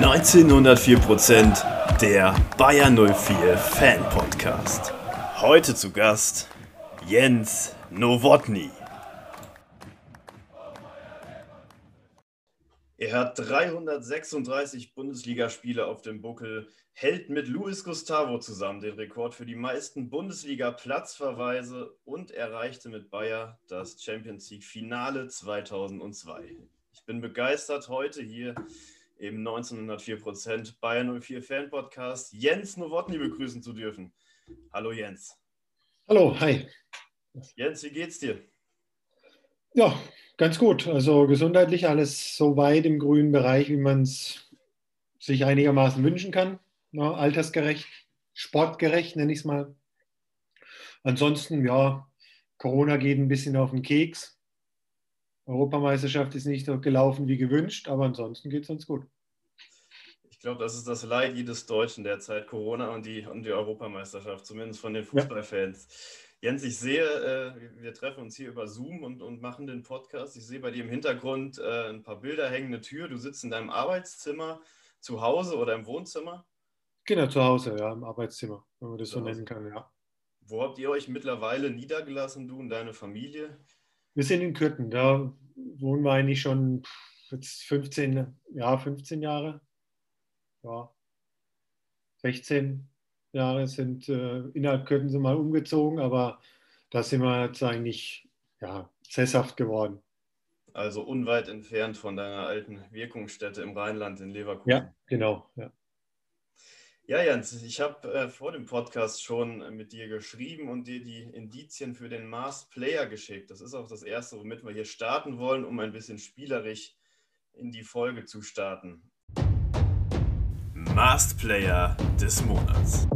1904% der Bayer 04 Fan Podcast. Heute zu Gast Jens Nowotny. Er hat 336 Bundesligaspiele auf dem Buckel, hält mit Luis Gustavo zusammen den Rekord für die meisten Bundesliga-Platzverweise und erreichte mit Bayer das Champions League-Finale 2002. Ich bin begeistert, heute hier im 1904% Bayern 04 Fan Podcast Jens Nowotny begrüßen zu dürfen. Hallo Jens. Hallo, hi. Jens, wie geht's dir? Ja, ganz gut. Also gesundheitlich alles so weit im grünen Bereich, wie man es sich einigermaßen wünschen kann. Ja, altersgerecht, sportgerecht, nenne ich es mal. Ansonsten, ja, Corona geht ein bisschen auf den Keks. Europameisterschaft ist nicht so gelaufen wie gewünscht, aber ansonsten geht es uns gut. Ich glaube, das ist das Leid jedes Deutschen derzeit, Corona und die, und die Europameisterschaft, zumindest von den Fußballfans. Ja. Jens, ich sehe, äh, wir treffen uns hier über Zoom und, und machen den Podcast. Ich sehe bei dir im Hintergrund äh, ein paar Bilder, hängende Tür. Du sitzt in deinem Arbeitszimmer, zu Hause oder im Wohnzimmer? Genau, zu Hause, ja, im Arbeitszimmer, wenn man das so nennen kann, ja. Wo habt ihr euch mittlerweile niedergelassen, du und deine Familie? Wir sind in Kürten, da wohnen wir eigentlich schon jetzt 15, ja, 15 Jahre. Ja, 16 Jahre sind äh, innerhalb Kürten sind mal umgezogen, aber da sind wir jetzt eigentlich ja, sesshaft geworden. Also unweit entfernt von deiner alten Wirkungsstätte im Rheinland in Leverkusen. Ja, genau. Ja. Ja, Jens, ich habe äh, vor dem Podcast schon mit dir geschrieben und dir die Indizien für den Mars Player geschickt. Das ist auch das Erste, womit wir hier starten wollen, um ein bisschen spielerisch in die Folge zu starten. Mast Player des Monats.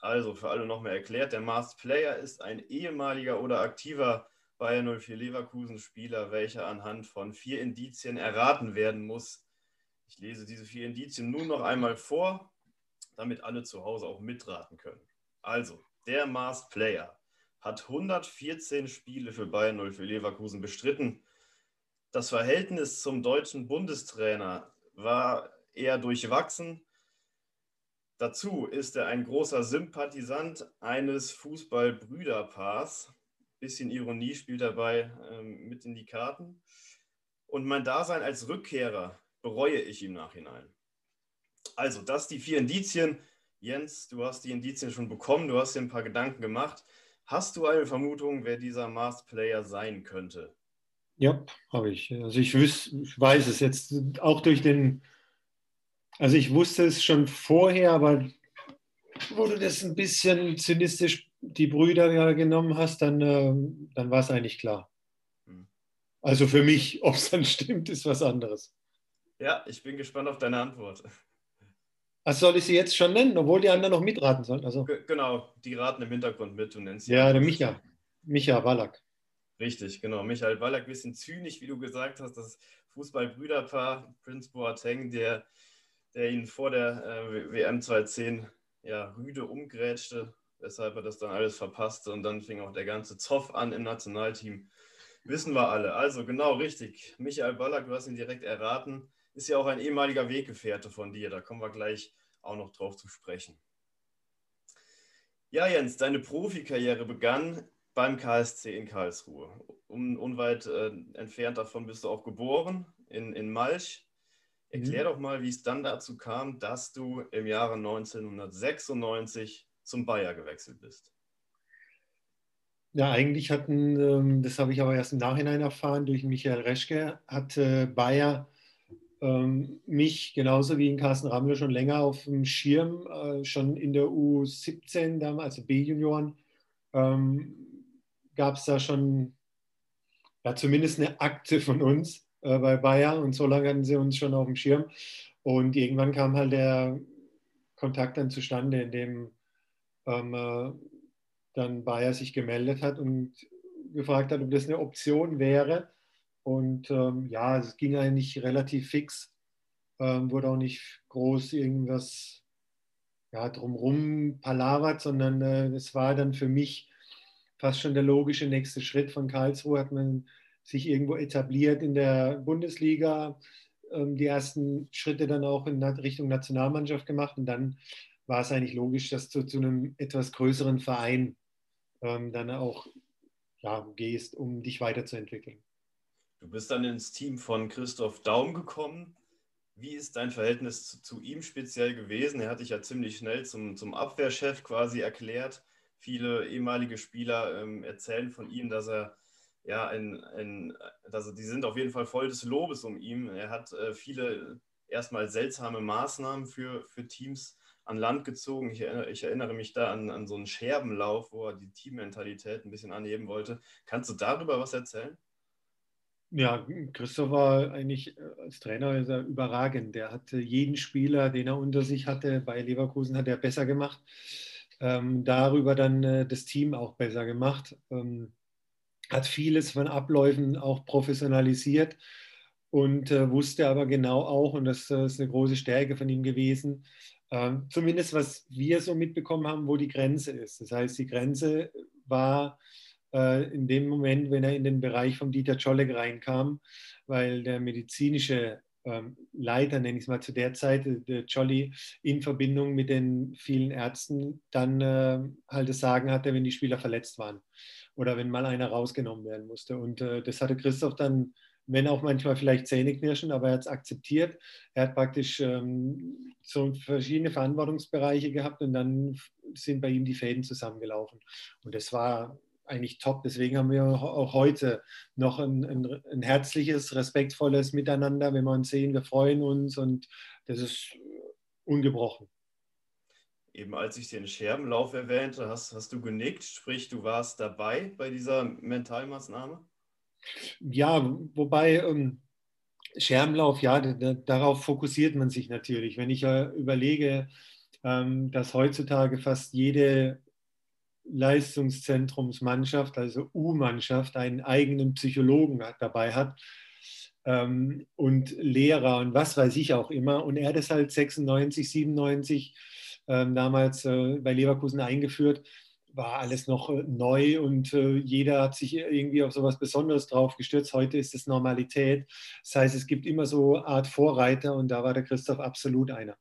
Also für alle nochmal erklärt, der Mast Player ist ein ehemaliger oder aktiver Bayern 04 Leverkusen Spieler, welcher anhand von vier Indizien erraten werden muss, ich lese diese vier Indizien nun noch einmal vor, damit alle zu Hause auch mitraten können. Also, der Mars Player hat 114 Spiele für Bayern 0 für Leverkusen bestritten. Das Verhältnis zum deutschen Bundestrainer war eher durchwachsen. Dazu ist er ein großer Sympathisant eines Fußballbrüderpaars. Bisschen Ironie spielt dabei ähm, mit in die Karten. Und mein Dasein als Rückkehrer bereue ich im Nachhinein. Also, das die vier Indizien. Jens, du hast die Indizien schon bekommen, du hast dir ein paar Gedanken gemacht. Hast du eine Vermutung, wer dieser Masked Player sein könnte? Ja, habe ich. Also ich, wüs, ich weiß es jetzt auch durch den, also ich wusste es schon vorher, aber wo du das ein bisschen zynistisch die Brüder genommen hast, dann, äh, dann war es eigentlich klar. Hm. Also für mich, ob es dann stimmt, ist was anderes. Ja, ich bin gespannt auf deine Antwort. Also soll ich sie jetzt schon nennen, obwohl die anderen noch mitraten sollen? Also. Genau, die raten im Hintergrund mit, du nennst sie. Ja, der Micha. Micha Wallach. Richtig, genau. Michael Wallach, ein bisschen zynisch, wie du gesagt hast, das Fußballbrüderpaar Prince Boateng, der, der ihn vor der äh, WM 2010 ja, rüde umgrätschte, weshalb er das dann alles verpasste und dann fing auch der ganze Zoff an im Nationalteam. Wissen wir alle. Also genau richtig. Michael Ballack, du hast ihn direkt erraten ist ja auch ein ehemaliger Weggefährte von dir. Da kommen wir gleich auch noch drauf zu sprechen. Ja, Jens, deine Profikarriere begann beim KSC in Karlsruhe. Un unweit äh, entfernt davon bist du auch geboren, in, in Malch. Erklär mhm. doch mal, wie es dann dazu kam, dass du im Jahre 1996 zum Bayer gewechselt bist. Ja, eigentlich hatten, ähm, das habe ich aber erst im Nachhinein erfahren, durch Michael Reschke, hat Bayer ähm, mich genauso wie in Carsten Rammler schon länger auf dem Schirm, äh, schon in der U17 damals, also B-Junioren, ähm, gab es da schon ja, zumindest eine Akte von uns äh, bei Bayern und so lange hatten sie uns schon auf dem Schirm. Und irgendwann kam halt der Kontakt dann zustande, in dem ähm, äh, dann Bayer sich gemeldet hat und gefragt hat, ob das eine Option wäre. Und ähm, ja, es ging eigentlich relativ fix, ähm, wurde auch nicht groß irgendwas ja, drumherum palavert, sondern äh, es war dann für mich fast schon der logische nächste Schritt. Von Karlsruhe hat man sich irgendwo etabliert in der Bundesliga, ähm, die ersten Schritte dann auch in Richtung Nationalmannschaft gemacht und dann war es eigentlich logisch, dass du zu einem etwas größeren Verein ähm, dann auch ja, gehst, um dich weiterzuentwickeln. Du bist dann ins Team von Christoph Daum gekommen. Wie ist dein Verhältnis zu, zu, ihm speziell gewesen? Er hat dich ja ziemlich schnell zum, zum Abwehrchef quasi erklärt. Viele ehemalige Spieler ähm, erzählen von ihm, dass er ja ein, ein also die sind auf jeden Fall voll des Lobes um ihn. Er hat äh, viele erstmal seltsame Maßnahmen für, für Teams an Land gezogen. Ich erinnere, ich erinnere mich da an, an so einen Scherbenlauf, wo er die Teammentalität ein bisschen anheben wollte. Kannst du darüber was erzählen? Ja, Christoph war eigentlich äh, als Trainer ist er überragend. Der hatte jeden Spieler, den er unter sich hatte, bei Leverkusen hat er besser gemacht. Ähm, darüber dann äh, das Team auch besser gemacht. Ähm, hat vieles von Abläufen auch professionalisiert und äh, wusste aber genau auch, und das äh, ist eine große Stärke von ihm gewesen, äh, zumindest was wir so mitbekommen haben, wo die Grenze ist. Das heißt, die Grenze war in dem Moment, wenn er in den Bereich von Dieter Czolek reinkam, weil der medizinische ähm, Leiter, nenne ich es mal zu der Zeit, der Jolly, in Verbindung mit den vielen Ärzten dann äh, halt das Sagen hatte, wenn die Spieler verletzt waren oder wenn mal einer rausgenommen werden musste. Und äh, das hatte Christoph dann, wenn auch manchmal vielleicht Zähneknirschen, aber er hat es akzeptiert. Er hat praktisch ähm, so verschiedene Verantwortungsbereiche gehabt und dann sind bei ihm die Fäden zusammengelaufen. Und das war eigentlich top. Deswegen haben wir auch heute noch ein, ein, ein, herzliches, respektvolles Miteinander. Wenn wir uns sehen, wir freuen uns und das ist ungebrochen. Eben als ich den Scherbenlauf erwähnte, hast, hast du genickt, sprich, du warst dabei bei dieser Mentalmaßnahme? Ja, wobei ähm, Scherbenlauf, ja, darauf fokussiert man sich natürlich. Wenn ich äh, überlege, ähm, dass heutzutage fast jede Leistungszentrumsmannschaft, also U-Mannschaft, einen eigenen Psychologen dabei hat ähm, und Lehrer und was weiß ich auch immer. Und er hat es halt 96, 97 ähm, damals äh, bei Leverkusen eingeführt. War alles noch äh, neu und äh, jeder hat sich irgendwie auf so etwas Besonderes drauf gestürzt. Heute ist es Normalität. Das heißt, es gibt immer so Art Vorreiter und da war der Christoph absolut einer.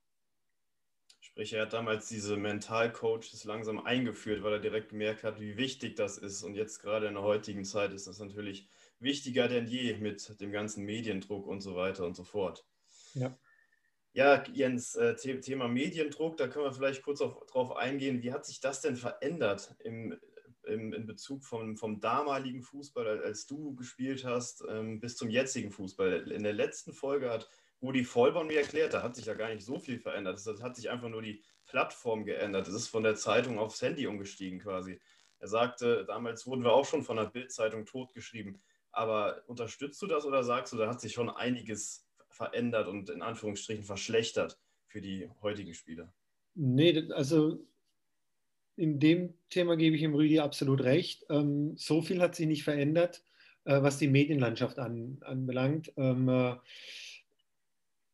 Er hat damals diese Mentalcoaches langsam eingeführt, weil er direkt gemerkt hat, wie wichtig das ist. Und jetzt gerade in der heutigen Zeit ist das natürlich wichtiger denn je mit dem ganzen Mediendruck und so weiter und so fort. Ja. Ja, Jens, äh, Thema Mediendruck, da können wir vielleicht kurz auf, drauf eingehen. Wie hat sich das denn verändert im, im, in Bezug vom, vom damaligen Fußball, als du gespielt hast, ähm, bis zum jetzigen Fußball? In der letzten Folge hat Rudi Vollborn mir erklärt, da hat sich ja gar nicht so viel verändert. Es hat sich einfach nur die Plattform geändert. Es ist von der Zeitung aufs Handy umgestiegen quasi. Er sagte, damals wurden wir auch schon von der Bildzeitung totgeschrieben. Aber unterstützt du das oder sagst du, da hat sich schon einiges verändert und in Anführungsstrichen verschlechtert für die heutigen Spieler? Nee, also in dem Thema gebe ich dem Rüdi absolut recht. Ähm, so viel hat sich nicht verändert, äh, was die Medienlandschaft an, anbelangt.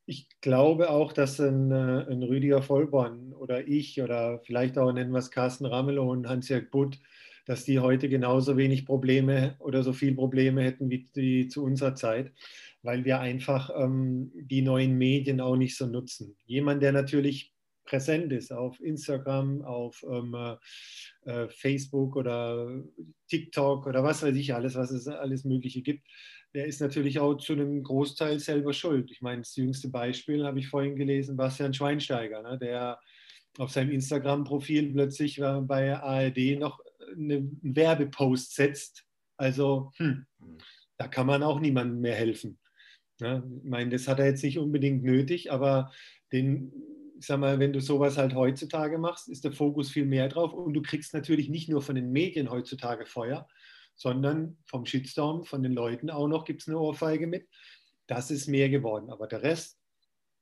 Ich glaube auch, dass ein, äh, ein Rüdiger Vollborn oder ich oder vielleicht auch nennen wir es Carsten Ramelow und Hans-Jörg Butt, dass die heute genauso wenig Probleme oder so viel Probleme hätten wie die zu unserer Zeit, weil wir einfach ähm, die neuen Medien auch nicht so nutzen. Jemand, der natürlich präsent ist auf Instagram, auf ähm, äh, äh Facebook oder TikTok oder was weiß ich alles, was es alles Mögliche gibt, der ist natürlich auch zu einem Großteil selber schuld. Ich meine, das jüngste Beispiel habe ich vorhin gelesen, Bastian Schweinsteiger, ne, der auf seinem Instagram-Profil plötzlich bei ARD noch einen Werbepost setzt. Also hm, da kann man auch niemandem mehr helfen. Ne? Ich meine, das hat er jetzt nicht unbedingt nötig, aber den, ich sag mal, wenn du sowas halt heutzutage machst, ist der Fokus viel mehr drauf und du kriegst natürlich nicht nur von den Medien heutzutage Feuer, sondern vom Shitstorm, von den Leuten auch noch gibt es eine Ohrfeige mit. Das ist mehr geworden. Aber der Rest,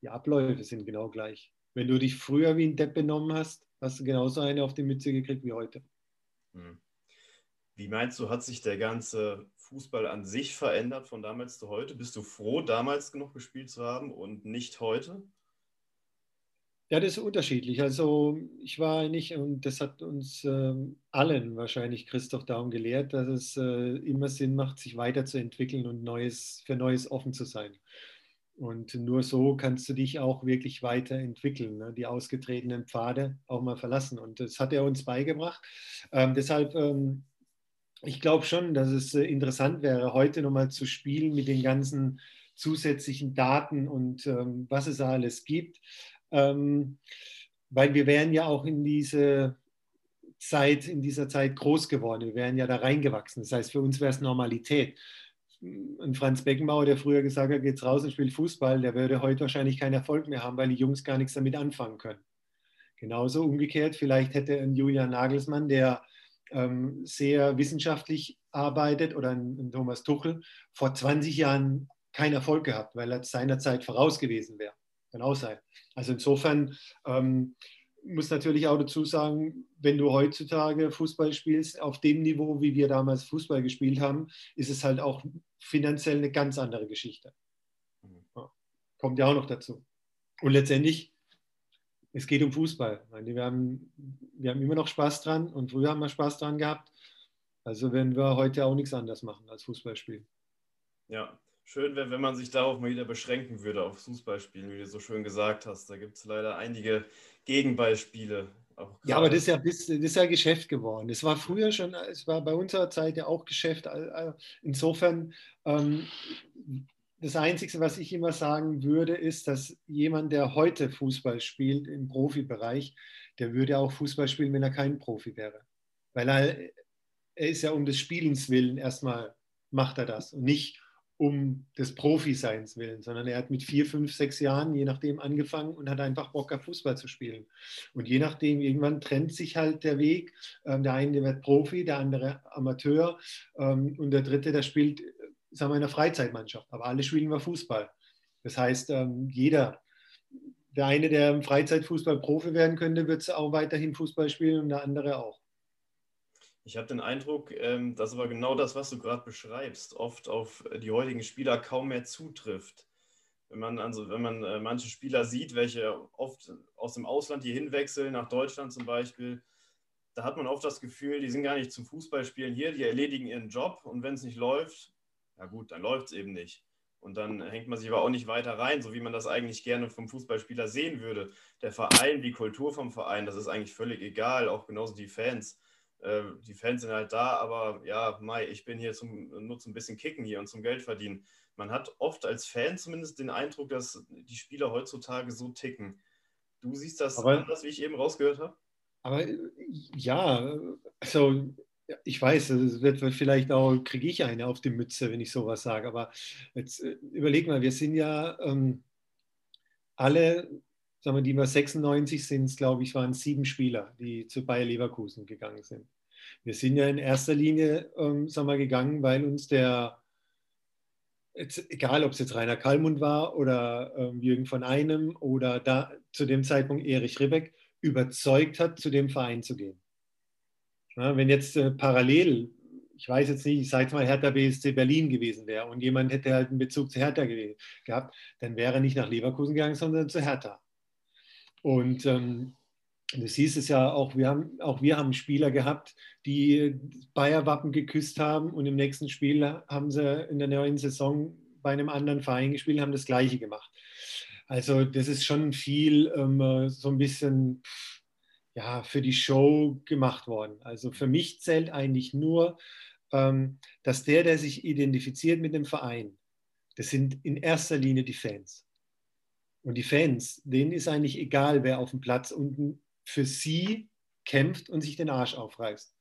die Abläufe sind genau gleich. Wenn du dich früher wie ein Depp benommen hast, hast du genauso eine auf die Mütze gekriegt wie heute. Hm. Wie meinst du, hat sich der ganze Fußball an sich verändert von damals zu heute? Bist du froh, damals genug gespielt zu haben und nicht heute? Ja, das ist unterschiedlich. Also ich war nicht, und das hat uns äh, allen wahrscheinlich Christoph Daum gelehrt, dass es äh, immer Sinn macht, sich weiterzuentwickeln und Neues, für Neues offen zu sein. Und nur so kannst du dich auch wirklich weiterentwickeln, ne? die ausgetretenen Pfade auch mal verlassen. Und das hat er uns beigebracht. Ähm, deshalb, ähm, ich glaube schon, dass es äh, interessant wäre, heute nochmal zu spielen mit den ganzen zusätzlichen Daten und ähm, was es alles gibt. Ähm, weil wir wären ja auch in diese Zeit, in dieser Zeit groß geworden. Wir wären ja da reingewachsen. Das heißt, für uns wäre es Normalität ein Franz Beckenbauer, der früher gesagt hat, geht's raus und spielt Fußball, der würde heute wahrscheinlich keinen Erfolg mehr haben, weil die Jungs gar nichts damit anfangen können. Genauso umgekehrt, vielleicht hätte ein Julian Nagelsmann, der ähm, sehr wissenschaftlich arbeitet, oder ein, ein, Thomas Tuchel, vor 20 Jahren keinen Erfolg gehabt, weil er seinerzeit voraus gewesen wäre. Auch sein. Also insofern ähm, muss natürlich auch dazu sagen, wenn du heutzutage Fußball spielst, auf dem Niveau, wie wir damals Fußball gespielt haben, ist es halt auch finanziell eine ganz andere Geschichte. Mhm. Ja, kommt ja auch noch dazu. Und letztendlich, es geht um Fußball. Wir haben, wir haben immer noch Spaß dran und früher haben wir Spaß dran gehabt. Also werden wir heute auch nichts anderes machen als Fußball spielen. Ja, schön wäre, wenn man sich darauf mal wieder beschränken würde, auf Fußballspielen, wie du so schön gesagt hast. Da gibt es leider einige Gegenbeispiele. Ja, aber das ist ja, das ist ja Geschäft geworden. Es war früher schon, es war bei unserer Zeit ja auch Geschäft. Insofern, ähm, das Einzige, was ich immer sagen würde, ist, dass jemand, der heute Fußball spielt im Profibereich, der würde auch Fußball spielen, wenn er kein Profi wäre. Weil er, er ist ja um des Spielens willen erstmal macht er das und nicht um des Profiseins willen, sondern er hat mit vier, fünf, sechs Jahren, je nachdem, angefangen und hat einfach Bock auf Fußball zu spielen. Und je nachdem, irgendwann trennt sich halt der Weg. Ähm, der eine wird Profi, der andere Amateur ähm, und der dritte, der spielt, sagen wir, in einer Freizeitmannschaft. Aber alle spielen wir Fußball. Das heißt, ähm, jeder, der eine, der im Freizeitfußball Profi werden könnte, wird auch weiterhin Fußball spielen und der andere auch. Ich habe den Eindruck, ähm, dass aber genau das, was du gerade beschreibst, oft auf die heutigen Spieler kaum mehr zutrifft. Wenn man, also, wenn man äh, manche Spieler sieht, welche oft aus dem Ausland hier hinwechseln, nach Deutschland zum Beispiel, da hat man oft das Gefühl, die sind gar nicht zum Fußballspielen hier, die erledigen ihren Job und wenn es nicht läuft, ja gut, dann läuft es eben nicht. Und dann hängt man sich aber auch nicht weiter rein, so wie man das eigentlich gerne vom Fußballspieler sehen würde. Der Verein, die Kultur vom Verein, das ist eigentlich völlig egal, auch genauso die Fans. Äh, die Fans sind halt da, aber ja, Mai, ich bin hier zum nur zum bisschen Kicken hier und zum Geld verdienen. Man hat oft als Fan zumindest den Eindruck, dass die Spieler heutzutage so ticken. Du siehst das aber, anders, wie ich eben rausgehört habe? Aber ja, also ich weiß, es wird vielleicht auch, kriege ich eine auf die Mütze, wenn ich sowas sage, aber jetzt äh, überleg mal, wir sind ja ähm, alle, sagen wir, die wir 96 sind, glaube ich, waren sieben Spieler, die zu Bayer Leverkusen gegangen sind. Wir sind ja in erster Linie ähm, sagen wir, gegangen, weil uns der, jetzt, egal ob es jetzt Rainer Kallmund war oder ähm, Jürgen von Einem oder da zu dem Zeitpunkt Erich Ribbeck, überzeugt hat, zu dem Verein zu gehen. Ja, wenn jetzt äh, parallel, ich weiß jetzt nicht, ich sage jetzt mal Hertha BSC Berlin gewesen wäre und jemand hätte halt einen Bezug zu Hertha gehabt, dann wäre er nicht nach Leverkusen gegangen, sondern zu Hertha. Und ähm, Du siehst es ja auch, wir haben, auch wir haben Spieler gehabt, die Bayer-Wappen geküsst haben und im nächsten Spiel haben sie in der neuen Saison bei einem anderen Verein gespielt, haben das Gleiche gemacht. Also das ist schon viel ähm, so ein bisschen ja, für die Show gemacht worden. Also für mich zählt eigentlich nur, ähm, dass der, der sich identifiziert mit dem Verein, das sind in erster Linie die Fans. Und die Fans, denen ist eigentlich egal, wer auf dem Platz unten für sie kämpft und sich den Arsch aufreißt.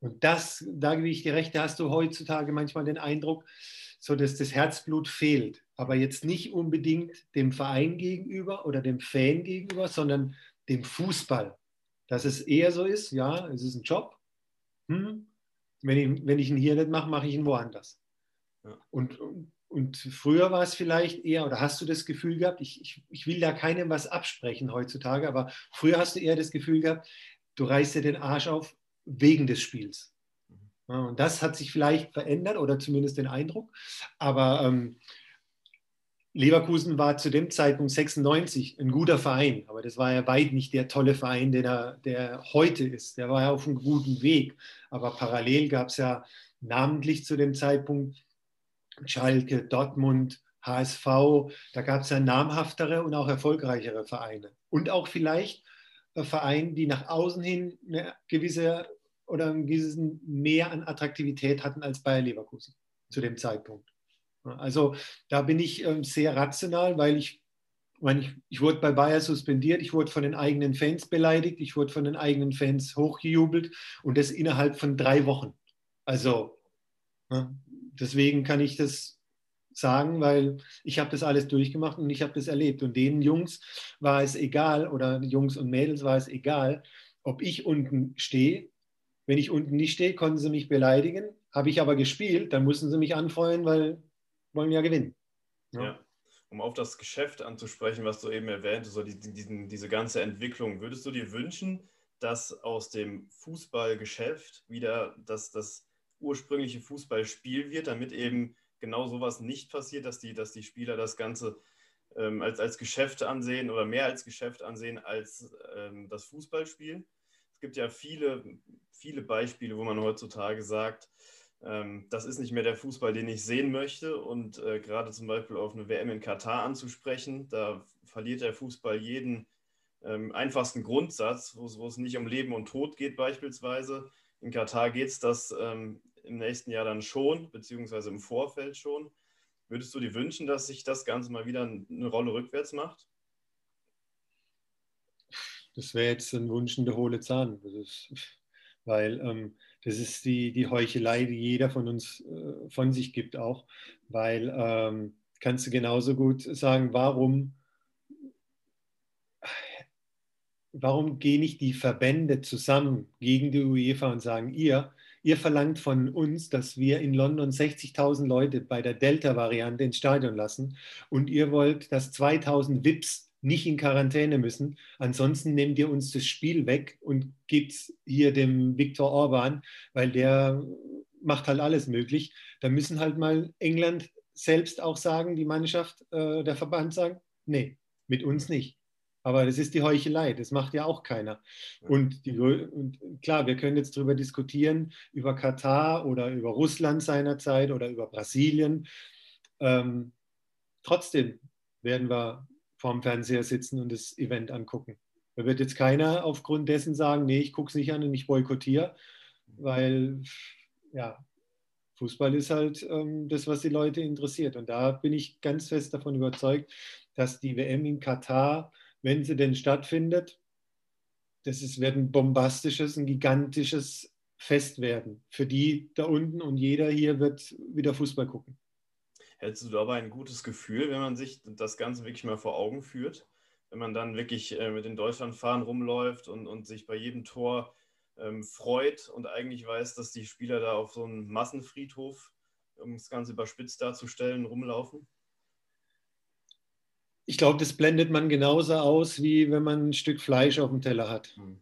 Und das, da gebe ich dir recht, da hast du heutzutage manchmal den Eindruck, so dass das Herzblut fehlt. Aber jetzt nicht unbedingt dem Verein gegenüber oder dem Fan gegenüber, sondern dem Fußball. Dass es eher so ist, ja, es ist ein Job. Hm, wenn, ich, wenn ich ihn hier nicht mache, mache ich ihn woanders. Ja. Und, und früher war es vielleicht eher, oder hast du das Gefühl gehabt, ich, ich, ich will da keinem was absprechen heutzutage, aber früher hast du eher das Gefühl gehabt, du reißt dir den Arsch auf wegen des Spiels. Ja, und das hat sich vielleicht verändert oder zumindest den Eindruck. Aber ähm, Leverkusen war zu dem Zeitpunkt 96 ein guter Verein, aber das war ja weit nicht der tolle Verein, den er, der heute ist. Der war ja auf einem guten Weg. Aber parallel gab es ja namentlich zu dem Zeitpunkt Schalke, Dortmund, HSV, da gab es ja namhaftere und auch erfolgreichere Vereine. Und auch vielleicht Vereine, die nach außen hin eine gewisse oder einen gewissen mehr an Attraktivität hatten als Bayer Leverkusen zu dem Zeitpunkt. Also da bin ich ähm, sehr rational, weil ich, ich, ich wurde bei Bayer suspendiert, ich wurde von den eigenen Fans beleidigt, ich wurde von den eigenen Fans hochgejubelt und das innerhalb von drei Wochen. Also deswegen kann ich das sagen, weil ich habe das alles durchgemacht und ich habe das erlebt. Und den Jungs war es egal, oder Jungs und Mädels war es egal, ob ich unten stehe. Wenn ich unten nicht stehe, konnten sie mich beleidigen. Habe ich aber gespielt, dann mussten sie mich anfreuen, weil wollen ja gewinnen. Ja. ja. Um auf das Geschäft anzusprechen, was du eben erwähnt hast, so die, diesen, diese ganze Entwicklung, würdest du dir wünschen, dass aus dem Fußballgeschäft wieder das, das ursprüngliche Fußballspiel wird, damit eben genau sowas nicht passiert, dass die, dass die Spieler das Ganze ähm, als, als Geschäft ansehen oder mehr als Geschäft ansehen als ähm, das Fußballspiel. Es gibt ja viele, viele Beispiele, wo man heutzutage sagt, ähm, das ist nicht mehr der Fußball, den ich sehen möchte. Und äh, gerade zum Beispiel auf eine WM in Katar anzusprechen, da verliert der Fußball jeden ähm, einfachsten Grundsatz, wo es nicht um Leben und Tod geht beispielsweise. In Katar geht es, dass ähm, im nächsten Jahr dann schon, beziehungsweise im Vorfeld schon. Würdest du dir wünschen, dass sich das Ganze mal wieder eine Rolle rückwärts macht? Das wäre jetzt ein Wunsch in der hohle Zahn. Das ist, weil ähm, das ist die, die Heuchelei, die jeder von uns äh, von sich gibt auch. Weil ähm, kannst du genauso gut sagen, warum, warum gehen nicht die Verbände zusammen gegen die UEFA und sagen, ihr, Ihr verlangt von uns, dass wir in London 60.000 Leute bei der Delta-Variante ins Stadion lassen und ihr wollt, dass 2.000 VIPs nicht in Quarantäne müssen. Ansonsten nehmt ihr uns das Spiel weg und gebt hier dem Viktor Orban, weil der macht halt alles möglich. Da müssen halt mal England selbst auch sagen, die Mannschaft, äh, der Verband sagen, nee, mit uns nicht. Aber das ist die Heuchelei, das macht ja auch keiner. Und, die, und, klar, wir können jetzt darüber diskutieren, über Katar oder über Russland seinerzeit oder über Brasilien. Ähm, trotzdem werden wir vorm Fernseher sitzen und das Event angucken. Da wird jetzt keiner aufgrund dessen sagen, nee, ich gucke es nicht an und ich boykottiere, weil ja, Fußball ist halt ähm, das, was die Leute interessiert. Und da bin ich ganz fest davon überzeugt, dass die WM in Katar wenn sie denn stattfindet, das ist, wird ein bombastisches, ein gigantisches Fest werden. Für die da unten und jeder hier wird wieder Fußball gucken. Hättest du dabei ein gutes Gefühl, wenn man sich das Ganze wirklich mal vor Augen führt? Wenn man dann wirklich äh, mit den Deutschlandfahren rumläuft und, und sich bei jedem Tor ähm, freut und eigentlich weiß, dass die Spieler da auf so einem Massenfriedhof, um das Ganze überspitzt darzustellen, rumlaufen? Ich glaube, das blendet man genauso aus, wie wenn man ein Stück Fleisch auf dem Teller hat. Mhm.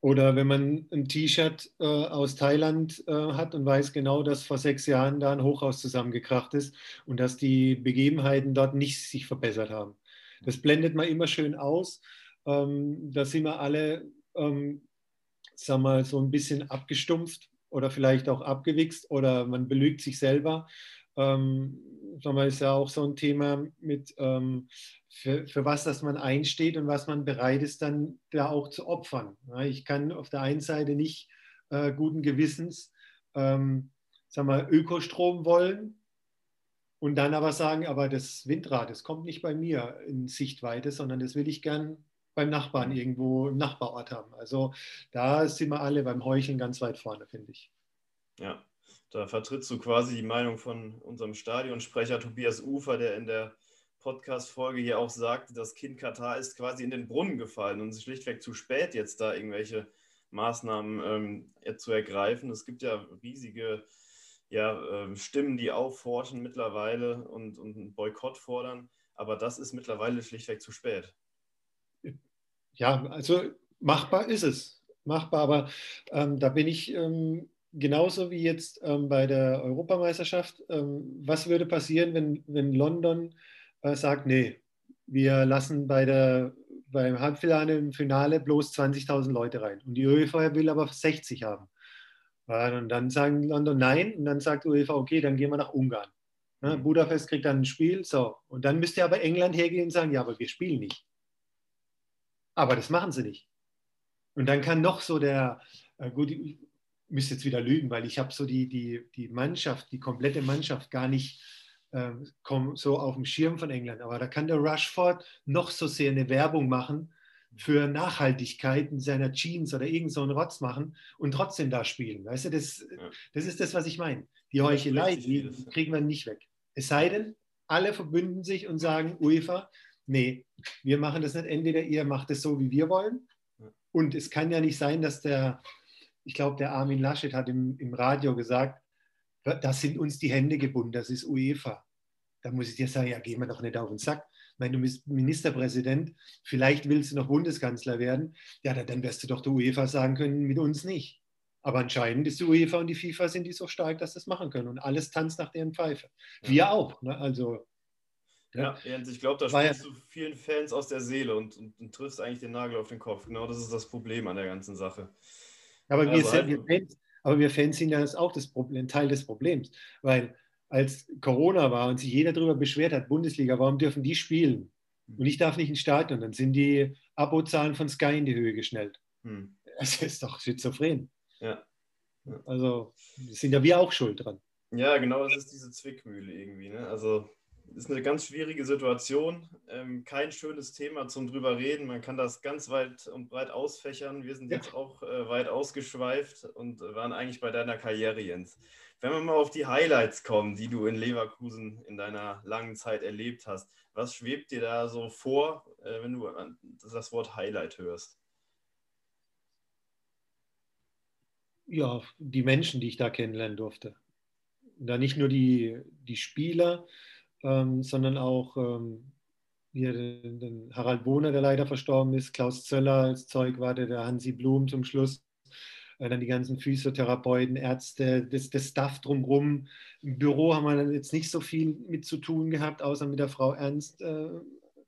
Oder wenn man ein T-Shirt äh, aus Thailand äh, hat und weiß genau, dass vor sechs Jahren da ein Hochhaus zusammengekracht ist und dass die Begebenheiten dort nicht sich verbessert haben. Das blendet man immer schön aus. Ähm, da sind wir alle, ähm, sag mal, so ein bisschen abgestumpft oder vielleicht auch abgewichst oder man belügt sich selber. Ähm, sag mal, ist ja auch so ein Thema mit, ähm, für, für was dass man einsteht und was man bereit ist, dann da auch zu opfern. Ich kann auf der einen Seite nicht äh, guten Gewissens ähm, sag mal, Ökostrom wollen und dann aber sagen, aber das Windrad, das kommt nicht bei mir in Sichtweite, sondern das will ich gern beim Nachbarn irgendwo im Nachbarort haben. Also da sind wir alle beim Heucheln ganz weit vorne, finde ich. Ja, da vertrittst du quasi die Meinung von unserem Stadionsprecher Tobias Ufer, der in der Podcast-Folge hier auch sagte, das Kind Katar ist quasi in den Brunnen gefallen und es ist schlichtweg zu spät, jetzt da irgendwelche Maßnahmen ähm, zu ergreifen. Es gibt ja riesige ja, äh, Stimmen, die aufforschen mittlerweile und, und einen Boykott fordern, aber das ist mittlerweile schlichtweg zu spät. Ja, also machbar ist es. Machbar, aber ähm, da bin ich ähm, genauso wie jetzt ähm, bei der Europameisterschaft. Ähm, was würde passieren, wenn, wenn London äh, sagt, nee, wir lassen bei der, beim Halbfinale im Finale bloß 20.000 Leute rein und die UEFA will aber 60 haben. Äh, und dann sagen London nein und dann sagt UEFA, okay, dann gehen wir nach Ungarn. Ja, Budapest kriegt dann ein Spiel, so. Und dann müsste aber England hergehen und sagen, ja, aber wir spielen nicht. Aber das machen sie nicht. Und dann kann noch so der, äh, gut, müsste jetzt wieder lügen, weil ich habe so die, die, die Mannschaft, die komplette Mannschaft gar nicht äh, so auf dem Schirm von England. Aber da kann der Rushford noch so sehr eine Werbung machen für Nachhaltigkeit in seiner Jeans oder irgend so einen Rotz machen und trotzdem da spielen. Weißt du, das, ja. das ist das, was ich meine. Die Heuchelei, die kriegen wir nicht weg. Es sei denn, alle verbünden sich und sagen, UEFA, nee, wir machen das nicht. Entweder ihr macht es so, wie wir wollen. Und es kann ja nicht sein, dass der, ich glaube, der Armin Laschet hat im, im Radio gesagt, das sind uns die Hände gebunden, das ist UEFA. Da muss ich dir sagen, ja, gehen wir doch nicht auf den Sack. Wenn du bist Ministerpräsident, vielleicht willst du noch Bundeskanzler werden, ja, dann wirst du doch der UEFA sagen können, mit uns nicht. Aber anscheinend ist die UEFA und die FIFA sind die so stark, dass sie das machen können. Und alles tanzt nach deren Pfeife. Ja. Wir auch. Ne? Also, ja, Jens, ich glaube, da sprichst du vielen Fans aus der Seele und, und, und, triffst eigentlich den Nagel auf den Kopf. Genau das ist das Problem an der ganzen Sache. Aber, wir, halt, wir Fans, aber wir Fans sind ja auch das Problem, Teil des Problems. Weil als Corona war und sich jeder darüber beschwert hat, Bundesliga, warum dürfen die spielen? Hm. Und ich darf nicht ins Stadion. Dann sind die Abozahlen von Sky in die Höhe geschnellt. Hm. Das ist doch schizophren. Ja. ja. Also sind ja wir auch schuld dran. Ja, genau, das ist diese Zwickmühle irgendwie. Ne? Also ist eine ganz schwierige Situation. Ähm, kein schönes Thema zum drüber reden. Man kann das ganz weit und breit ausfächern. Wir sind ja. jetzt auch äh, weit ausgeschweift und waren eigentlich bei deiner Karriere, Jens. Wenn wir mal auf die Highlights kommen, die du in Leverkusen in deiner langen Zeit erlebt hast, was schwebt dir da so vor, äh, wenn du das Wort Highlight hörst? Ja, die Menschen, die ich da kennenlernen durfte. Da nicht nur die, die Spieler, ähm, sondern auch ähm, hier den, den, Harald Bohner, der leider verstorben ist, Klaus Zöller als Zeug war der, der Hansi Blum zum Schluss, äh, dann die ganzen Physiotherapeuten, Ärzte, das, das Staff drumherum. Im Büro haben wir jetzt nicht so viel mit zu tun gehabt, außer mit der Frau Ernst äh,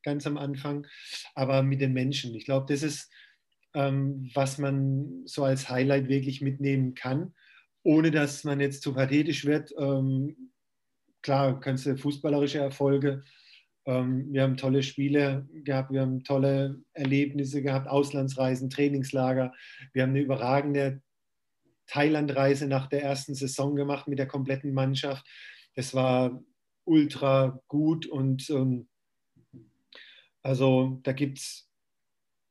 ganz am Anfang, aber mit den Menschen. Ich glaube, das ist, ähm, was man so als Highlight wirklich mitnehmen kann, ohne dass man jetzt zu pathetisch wird. Ähm, klar, kannst du fußballerische Erfolge. Ähm, wir haben tolle Spiele gehabt, wir haben tolle Erlebnisse gehabt, Auslandsreisen, Trainingslager. Wir haben eine überragende Thailandreise nach der ersten Saison gemacht mit der kompletten Mannschaft. Das war ultra gut und ähm, also da gibt es,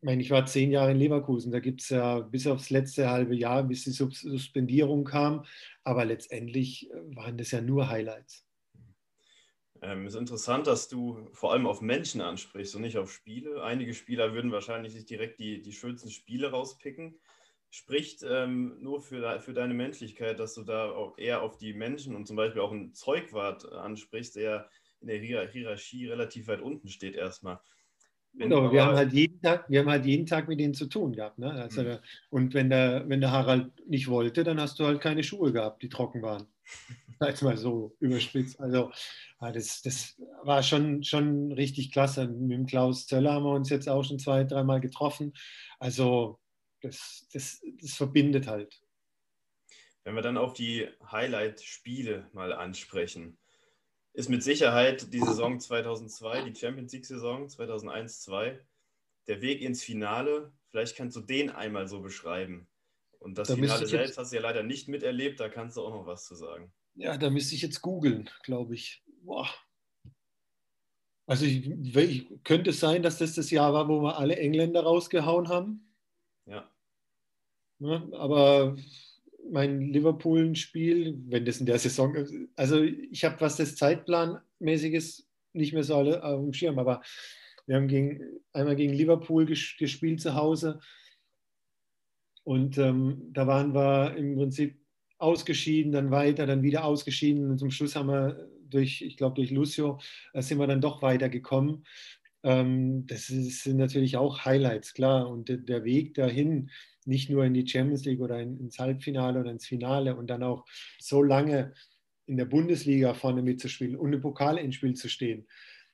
ich meine, ich war zehn Jahre in Leverkusen, da gibt es ja bis aufs letzte halbe Jahr, bis die Suspendierung kam, aber letztendlich waren das ja nur Highlights. Ähm, ist interessant, dass du vor allem auf Menschen ansprichst und nicht auf Spiele. Einige Spieler würden wahrscheinlich sich direkt die, die schönsten Spiele rauspicken. Spricht ähm, nur für, für deine Menschlichkeit, dass du da auch eher auf die Menschen und zum Beispiel auch einen Zeugwart ansprichst, der in der Hierarchie relativ weit unten steht erstmal. Genau, wir, haben halt jeden Tag, wir haben halt jeden Tag mit denen zu tun gehabt. Ne? Also, mhm. Und wenn der, wenn der Harald nicht wollte, dann hast du halt keine Schuhe gehabt, die trocken waren. Als mal so überspitzt. Also das, das war schon, schon richtig klasse. Mit dem Klaus Zöller haben wir uns jetzt auch schon zwei, dreimal getroffen. Also das, das, das verbindet halt. Wenn wir dann auf die Highlight-Spiele mal ansprechen, ist mit Sicherheit die Saison 2002, die Champions League-Saison 2001-2, der Weg ins Finale. Vielleicht kannst du den einmal so beschreiben. Und das da Finale selbst hast du ja leider nicht miterlebt, da kannst du auch noch was zu sagen. Ja, da müsste ich jetzt googeln, glaube ich. Boah. Also ich, ich, könnte es sein, dass das das Jahr war, wo wir alle Engländer rausgehauen haben. Ja. ja aber mein Liverpool-Spiel, wenn das in der Saison ist, also ich habe was das Zeitplanmäßiges nicht mehr so alle auf dem Schirm, aber wir haben gegen, einmal gegen Liverpool gespielt zu Hause und ähm, da waren wir im Prinzip ausgeschieden, dann weiter, dann wieder ausgeschieden und zum Schluss haben wir durch, ich glaube durch Lucio, äh, sind wir dann doch weitergekommen. Ähm, das sind natürlich auch Highlights, klar. Und der, Weg dahin, nicht nur in die Champions League oder in, ins Halbfinale oder ins Finale und dann auch so lange in der Bundesliga vorne mitzuspielen und im Pokalendspiel zu stehen.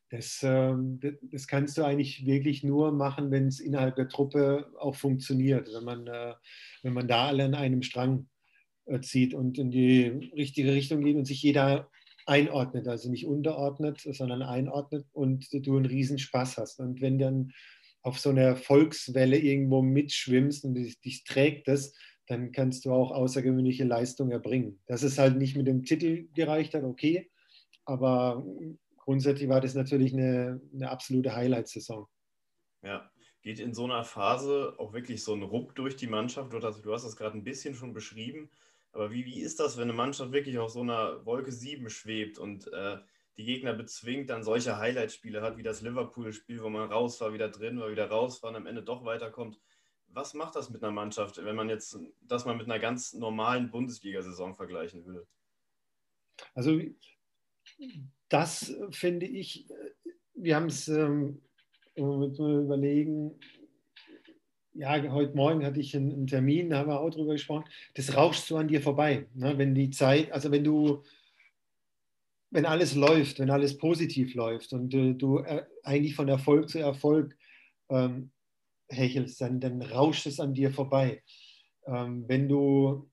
Das, ähm, das kannst du eigentlich wirklich nur machen, wenn es innerhalb der Truppe auch funktioniert, wenn man, äh, wenn man da alle an einem Strang zieht und in die richtige Richtung geht und sich jeder einordnet, also nicht unterordnet, sondern einordnet und du einen riesen Spaß hast. Und wenn dann auf so einer Volkswelle irgendwo mitschwimmst und dich, dich trägt das, dann kannst du auch außergewöhnliche Leistungen erbringen. Dass es halt nicht mit dem Titel gereicht hat, okay, aber grundsätzlich war das natürlich eine, eine absolute Highlight-Saison. Ja, geht in so einer Phase auch wirklich so ein Ruck durch die Mannschaft? Du hast, du hast das gerade ein bisschen schon beschrieben, aber wie, wie ist das, wenn eine Mannschaft wirklich auf so einer Wolke 7 schwebt und äh, die Gegner bezwingt, dann solche Highlight-Spiele hat, wie das Liverpool-Spiel, wo man raus war, wieder drin war, wieder raus war und am Ende doch weiterkommt? Was macht das mit einer Mannschaft, wenn man jetzt das mal mit einer ganz normalen Bundesliga-Saison vergleichen würde? Also das finde ich, wir haben es ähm, überlegen, ja, heute Morgen hatte ich einen, Termin, da haben wir auch drüber gesprochen, das rauscht so an dir vorbei. Ne? Wenn die Zeit, also wenn du, wenn alles läuft, wenn alles positiv läuft und äh, du äh, eigentlich von Erfolg zu Erfolg ähm, hechelst, dann, dann rauscht es an dir vorbei. Ähm, wenn du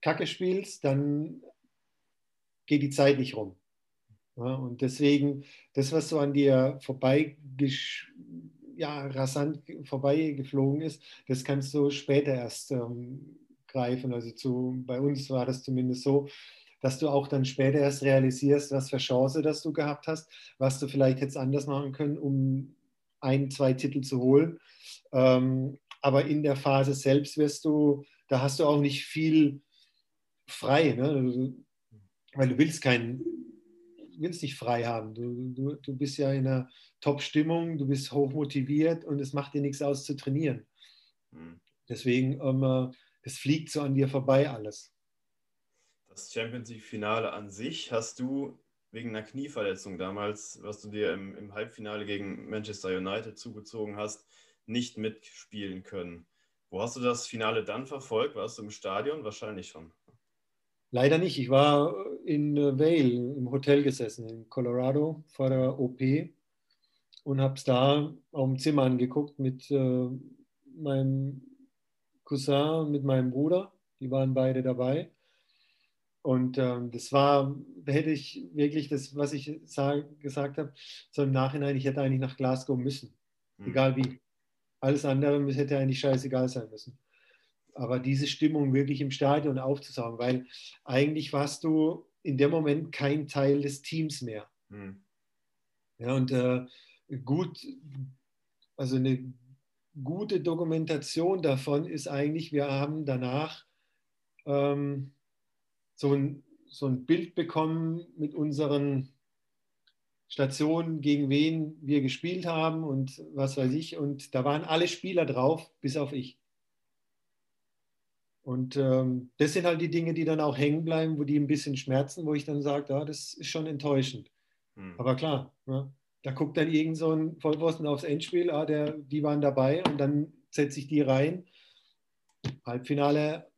Kacke spielst, dann geht die Zeit nicht rum. Ja, und deswegen, das, was so an dir vorbei, ja, rasant vorbeigeflogen ist, das kannst du später erst ähm, greifen. Also zu, bei uns war das zumindest so, dass du auch dann später erst realisierst, was für Chance das du gehabt hast, was du vielleicht jetzt anders machen können, um ein, zwei Titel zu holen. Ähm, aber in der Phase selbst wirst du, da hast du auch nicht viel frei, ne? weil du willst keinen willst dich frei haben. Du, du, du bist ja in einer Top-Stimmung, du bist hoch motiviert und es macht dir nichts aus zu trainieren. Hm. Deswegen, ähm, das fliegt so an dir vorbei alles. Das Champions League-Finale an sich hast du wegen einer Knieverletzung damals, was du dir im, im Halbfinale gegen Manchester United zugezogen hast, nicht mitspielen können. Wo hast du das Finale dann verfolgt? Warst du im Stadion? Wahrscheinlich schon. Leider nicht. Ich war in äh, Vail im Hotel gesessen, in Colorado, vor der OP und habe es da auf dem Zimmer angeguckt mit äh, meinem Cousin, mit meinem Bruder. Die waren beide dabei. Und ähm, das war, da hätte ich wirklich das, was ich sag, gesagt habe, so im Nachhinein, ich hätte eigentlich nach Glasgow müssen. Mhm. Egal wie. Alles andere hätte eigentlich scheißegal sein müssen. Aber diese Stimmung wirklich im Stadion aufzusaugen, weil eigentlich warst du in dem Moment kein Teil des Teams mehr. Mhm. Ja, und äh, gut, also eine gute Dokumentation davon ist eigentlich, wir haben danach ähm, so, ein, so ein Bild bekommen mit unseren Stationen, gegen wen wir gespielt haben und was weiß ich. Und da waren alle Spieler drauf, bis auf ich. Und ähm, das sind halt die Dinge, die dann auch hängen bleiben, wo die ein bisschen schmerzen, wo ich dann sage, ja, das ist schon enttäuschend. Hm. Aber klar, ja, da guckt dann irgend so ein Vollpfosten aufs Endspiel, ah, der, die waren dabei und dann setze ich die rein. Halbfinale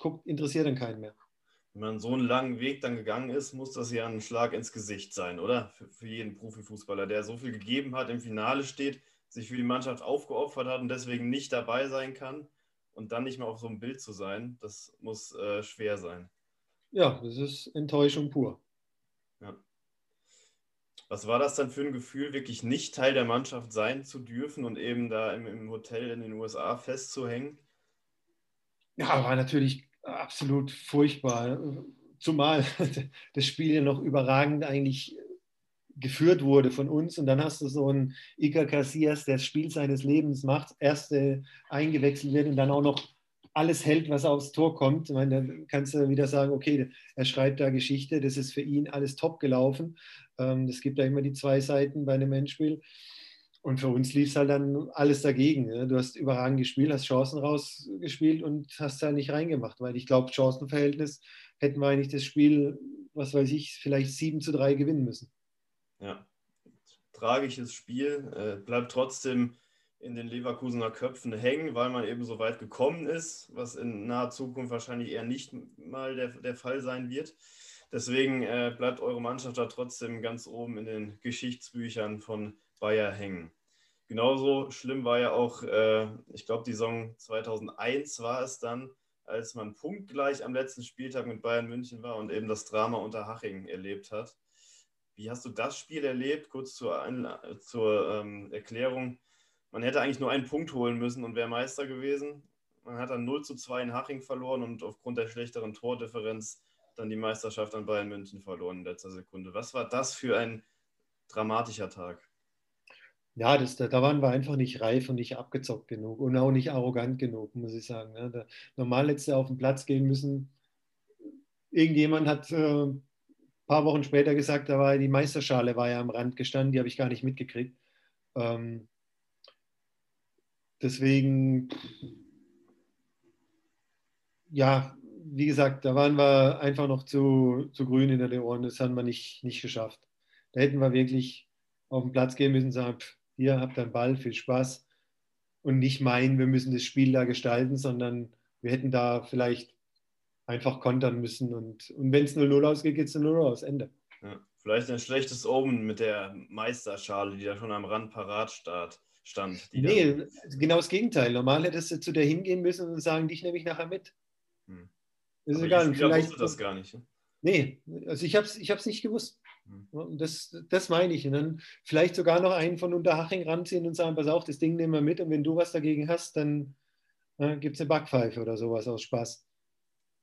guckt, interessiert dann keinen mehr. Wenn man so einen langen Weg dann gegangen ist, muss das ja ein Schlag ins Gesicht sein, oder? Für, für jeden Profifußballer, der so viel gegeben hat, im Finale steht, sich für die Mannschaft aufgeopfert hat und deswegen nicht dabei sein kann und dann nicht mehr auf so einem Bild zu sein, das muss äh, schwer sein. Ja, das ist Enttäuschung pur. Ja. Was war das dann für ein Gefühl, wirklich nicht Teil der Mannschaft sein zu dürfen und eben da im, im Hotel in den USA festzuhängen? Ja, war natürlich absolut furchtbar. Zumal das Spiel ja noch überragend eigentlich geführt wurde von uns und dann hast du so einen Iker Casillas, der das Spiel seines Lebens macht, erste eingewechselt wird und dann auch noch alles hält, was aufs Tor kommt. Ich meine, dann kannst du wieder sagen, okay, er schreibt da Geschichte, das ist für ihn alles top gelaufen. Ähm, es gibt da immer die zwei Seiten bei einem Endspiel. Und für uns lief es halt dann alles dagegen. Du hast überragend gespielt, hast Chancen rausgespielt und hast da nicht reingemacht, weil ich glaube, Chancenverhältnis hätten wir eigentlich das Spiel, was weiß ich, vielleicht 7 zu 3 gewinnen müssen. Ja, tragisches Spiel. Äh, bleibt trotzdem in den Leverkusener Köpfen hängen, weil man eben so weit gekommen ist, was in naher Zukunft wahrscheinlich eher nicht mal der, der Fall sein wird. Deswegen äh, bleibt eure Mannschaft da trotzdem ganz oben in den Geschichtsbüchern von Bayer hängen. Genauso schlimm war ja auch, äh, ich glaube, die Saison 2001 war es dann, als man punktgleich am letzten Spieltag mit Bayern München war und eben das Drama unter Haching erlebt hat. Wie hast du das Spiel erlebt? Kurz zur, zur ähm, Erklärung. Man hätte eigentlich nur einen Punkt holen müssen und wäre Meister gewesen. Man hat dann 0 zu 2 in Haching verloren und aufgrund der schlechteren Tordifferenz dann die Meisterschaft an Bayern München verloren in letzter Sekunde. Was war das für ein dramatischer Tag? Ja, das, da, waren wir einfach nicht reif und nicht abgezockt genug und auch nicht arrogant genug, muss ich sagen. Ne? Normal hättest du auf den Platz gehen müssen. Irgendjemand hat äh, paar Wochen später gesagt, da war die Meisterschale war ja am Rand gestanden, die habe ich gar nicht mitgekriegt. Ähm, deswegen, ja, wie gesagt, da waren wir einfach noch zu, zu grün in der Leon. Das haben wir nicht, nicht geschafft. Da hätten wir wirklich auf den Platz gehen müssen und sagen, pff, hier habt ihr einen Ball, viel Spaß. Und nicht meinen, wir müssen das Spiel da gestalten, sondern wir hätten da vielleicht einfach kontern müssen. Und, und wenn es 0-0 ausgeht, geht es 0-0 aus, Ende. Ja, vielleicht ein schlechtes Omen mit der Meisterschale, die da schon am Rand parat stand. stand nee, genau das Gegenteil. Normal hättest du zu der hingehen müssen und sagen, dich nehme ich nachher mit. Hm. Ist Aber egal. Vielleicht wusste das gar nicht. Ne? Nee, also ich habe es ich nicht gewusst. Hm. Das, das meine ich. Und dann vielleicht sogar noch einen von Unterhaching ranziehen und sagen, pass auf, das Ding nehmen wir mit und wenn du was dagegen hast, dann äh, gibt es eine Backpfeife oder sowas aus Spaß.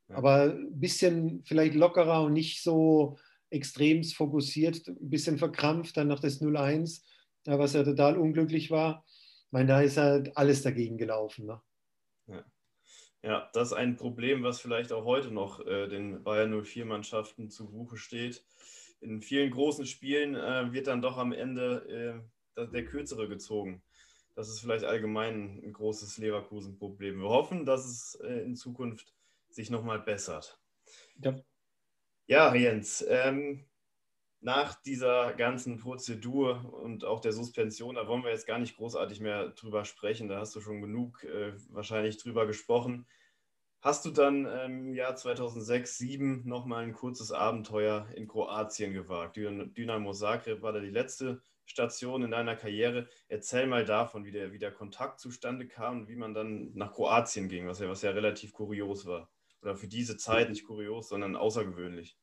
Ja. Aber ein bisschen vielleicht lockerer und nicht so extrem fokussiert, ein bisschen verkrampft, dann noch das 0-1, was ja total unglücklich war. Ich meine, da ist halt alles dagegen gelaufen. Ne? Ja. ja. das ist ein Problem, was vielleicht auch heute noch äh, den Bayern 04-Mannschaften zu Buche steht in vielen großen Spielen äh, wird dann doch am Ende äh, der Kürzere gezogen. Das ist vielleicht allgemein ein großes Leverkusen-Problem. Wir hoffen, dass es äh, in Zukunft sich nochmal bessert. Ja, ja Jens, ähm, nach dieser ganzen Prozedur und auch der Suspension, da wollen wir jetzt gar nicht großartig mehr drüber sprechen. Da hast du schon genug äh, wahrscheinlich drüber gesprochen hast du dann im Jahr 2006, 2007 nochmal ein kurzes Abenteuer in Kroatien gewagt. Dynamo Zagreb war da die letzte Station in deiner Karriere. Erzähl mal davon, wie der, wie der Kontakt zustande kam und wie man dann nach Kroatien ging, was ja, was ja relativ kurios war. Oder für diese Zeit nicht kurios, sondern außergewöhnlich.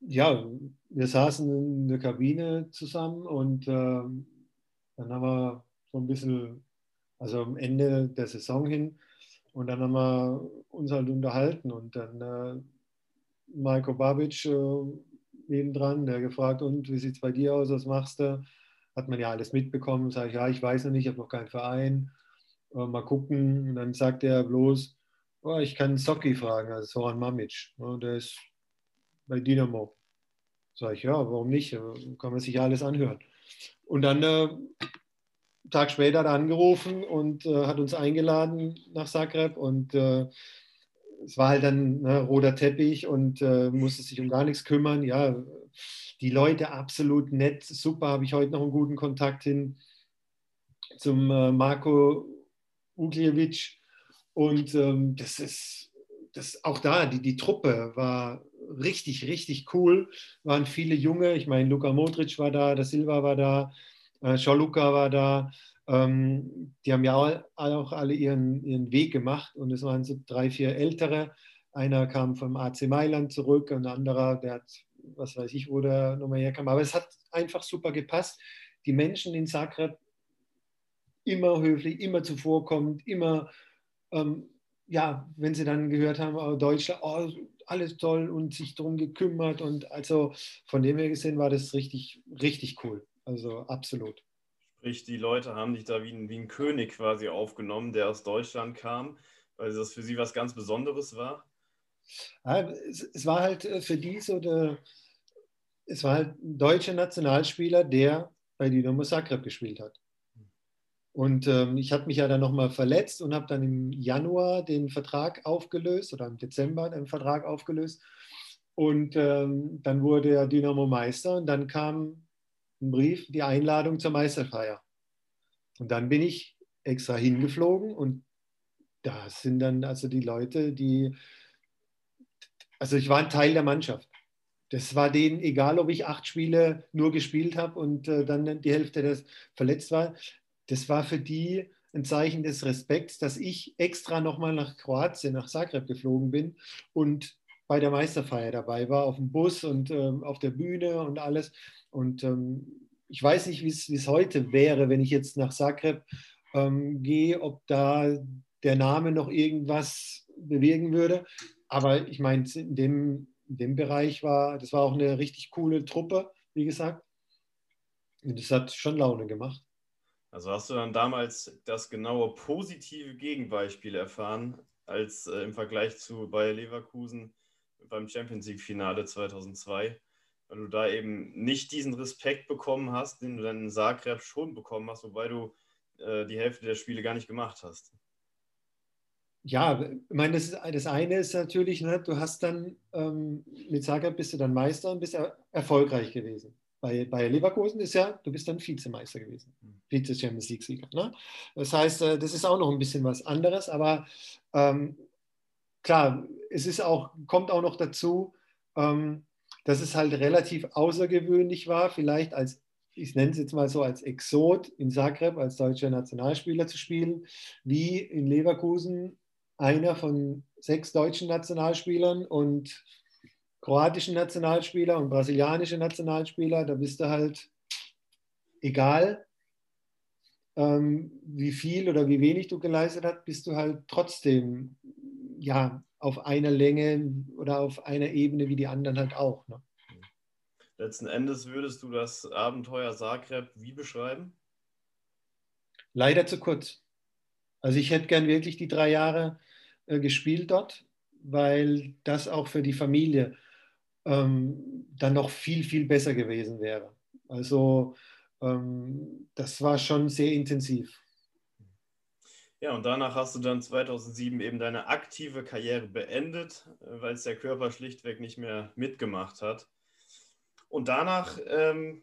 Ja, wir saßen in der Kabine zusammen und äh, dann haben wir so ein bisschen, also am Ende der Saison hin, und dann haben wir uns halt unterhalten und dann äh, Marko Babic äh, nebendran, der gefragt, und wie sieht es bei dir aus, was machst du? Hat man ja alles mitbekommen. Sage ich, ja, ich weiß noch nicht, ich habe noch keinen Verein. Äh, mal gucken. Und dann sagt er bloß, oh, ich kann Socki fragen, also Soran Mamic. Ja, der ist bei Dynamo. Sage ich, ja, warum nicht? Kann man sich alles anhören. Und dann äh, Tag später hat er angerufen und äh, hat uns eingeladen nach Zagreb und äh, es war halt dann ne, roter Teppich und äh, musste sich um gar nichts kümmern. Ja, die Leute absolut nett, super, habe ich heute noch einen guten Kontakt hin zum äh, Marco Ugljevic und ähm, das ist das auch da, die, die Truppe war richtig, richtig cool, waren viele Junge, ich meine, Luka Modric war da, der Silva war da, äh, war da. Ähm, die haben ja auch alle ihren, ihren Weg gemacht und es waren so drei, vier Ältere. Einer kam vom AC Mailand zurück, ein anderer, der hat, was weiß ich, wo der nochmal herkam. Aber es hat einfach super gepasst. Die Menschen in Zagreb immer höflich, immer zuvorkommend, immer, ähm, ja, wenn sie dann gehört haben, oh, Deutschland, oh, alles toll und sich darum gekümmert. Und also von dem her gesehen war das richtig, richtig cool. Also absolut. Sprich, die Leute haben dich da wie ein, wie ein König quasi aufgenommen, der aus Deutschland kam, weil das für sie was ganz Besonderes war? Ja, es, es, war halt äh, für die so der, es war halt ein deutscher Nationalspieler, der bei Dynamo Zagreb gespielt hat. Und ähm, ich habe mich ja dann nochmal verletzt und habe dann im Januar den Vertrag aufgelöst oder im Dezember den Vertrag aufgelöst. Und ähm, dann wurde er Dynamo Meister und dann kam einen Brief, die Einladung zur Meisterfeier. Und dann bin ich extra hingeflogen und da sind dann also die Leute, die, also ich war ein Teil der Mannschaft. Das war denen egal, ob ich acht Spiele nur gespielt habe und äh, dann die Hälfte des verletzt war. Das war für die ein Zeichen des Respekts, dass ich extra nochmal nach Kroatien, nach Zagreb geflogen bin und bei der Meisterfeier dabei war, auf dem Bus und ähm, auf der Bühne und alles. Und ähm, ich weiß nicht, wie es heute wäre, wenn ich jetzt nach Zagreb ähm, gehe, ob da der Name noch irgendwas bewirken würde. Aber ich meine, in dem, in dem Bereich war, das war auch eine richtig coole Truppe, wie gesagt. Und das hat schon Laune gemacht. Also hast du dann damals das genaue positive Gegenbeispiel erfahren, als äh, im Vergleich zu Bayer Leverkusen beim Champions League-Finale 2002, weil du da eben nicht diesen Respekt bekommen hast, den du dann in Zagreb schon bekommen hast, wobei du äh, die Hälfte der Spiele gar nicht gemacht hast. Ja, ich meine, das, ist, das eine ist natürlich, ne, du hast dann ähm, mit Zagreb bist du dann Meister und bist er, erfolgreich gewesen. Bei, bei Leverkusen ist ja, du bist dann Vizemeister gewesen, hm. Vize-Champions League-Sieger. Ne? Das heißt, äh, das ist auch noch ein bisschen was anderes, aber ähm, klar, es ist auch, kommt auch noch dazu, ähm, dass es halt relativ außergewöhnlich war, vielleicht als, ich nenne es jetzt mal so, als Exot in Zagreb als deutscher Nationalspieler zu spielen, wie in Leverkusen einer von sechs deutschen Nationalspielern und kroatischen Nationalspieler und brasilianische Nationalspieler. Da bist du halt egal, ähm, wie viel oder wie wenig du geleistet hast, bist du halt trotzdem ja, auf einer Länge oder auf einer Ebene wie die anderen halt auch. Ne? Letzten Endes würdest du das Abenteuer Zagreb wie beschreiben? Leider zu kurz. Also ich hätte gern wirklich die drei Jahre äh, gespielt dort, weil das auch für die Familie ähm, dann noch viel, viel besser gewesen wäre. Also ähm, das war schon sehr intensiv. Ja, und danach hast du dann 2007 eben deine aktive Karriere beendet, äh, weil es der Körper schlichtweg nicht mehr mitgemacht hat. Und danach ähm,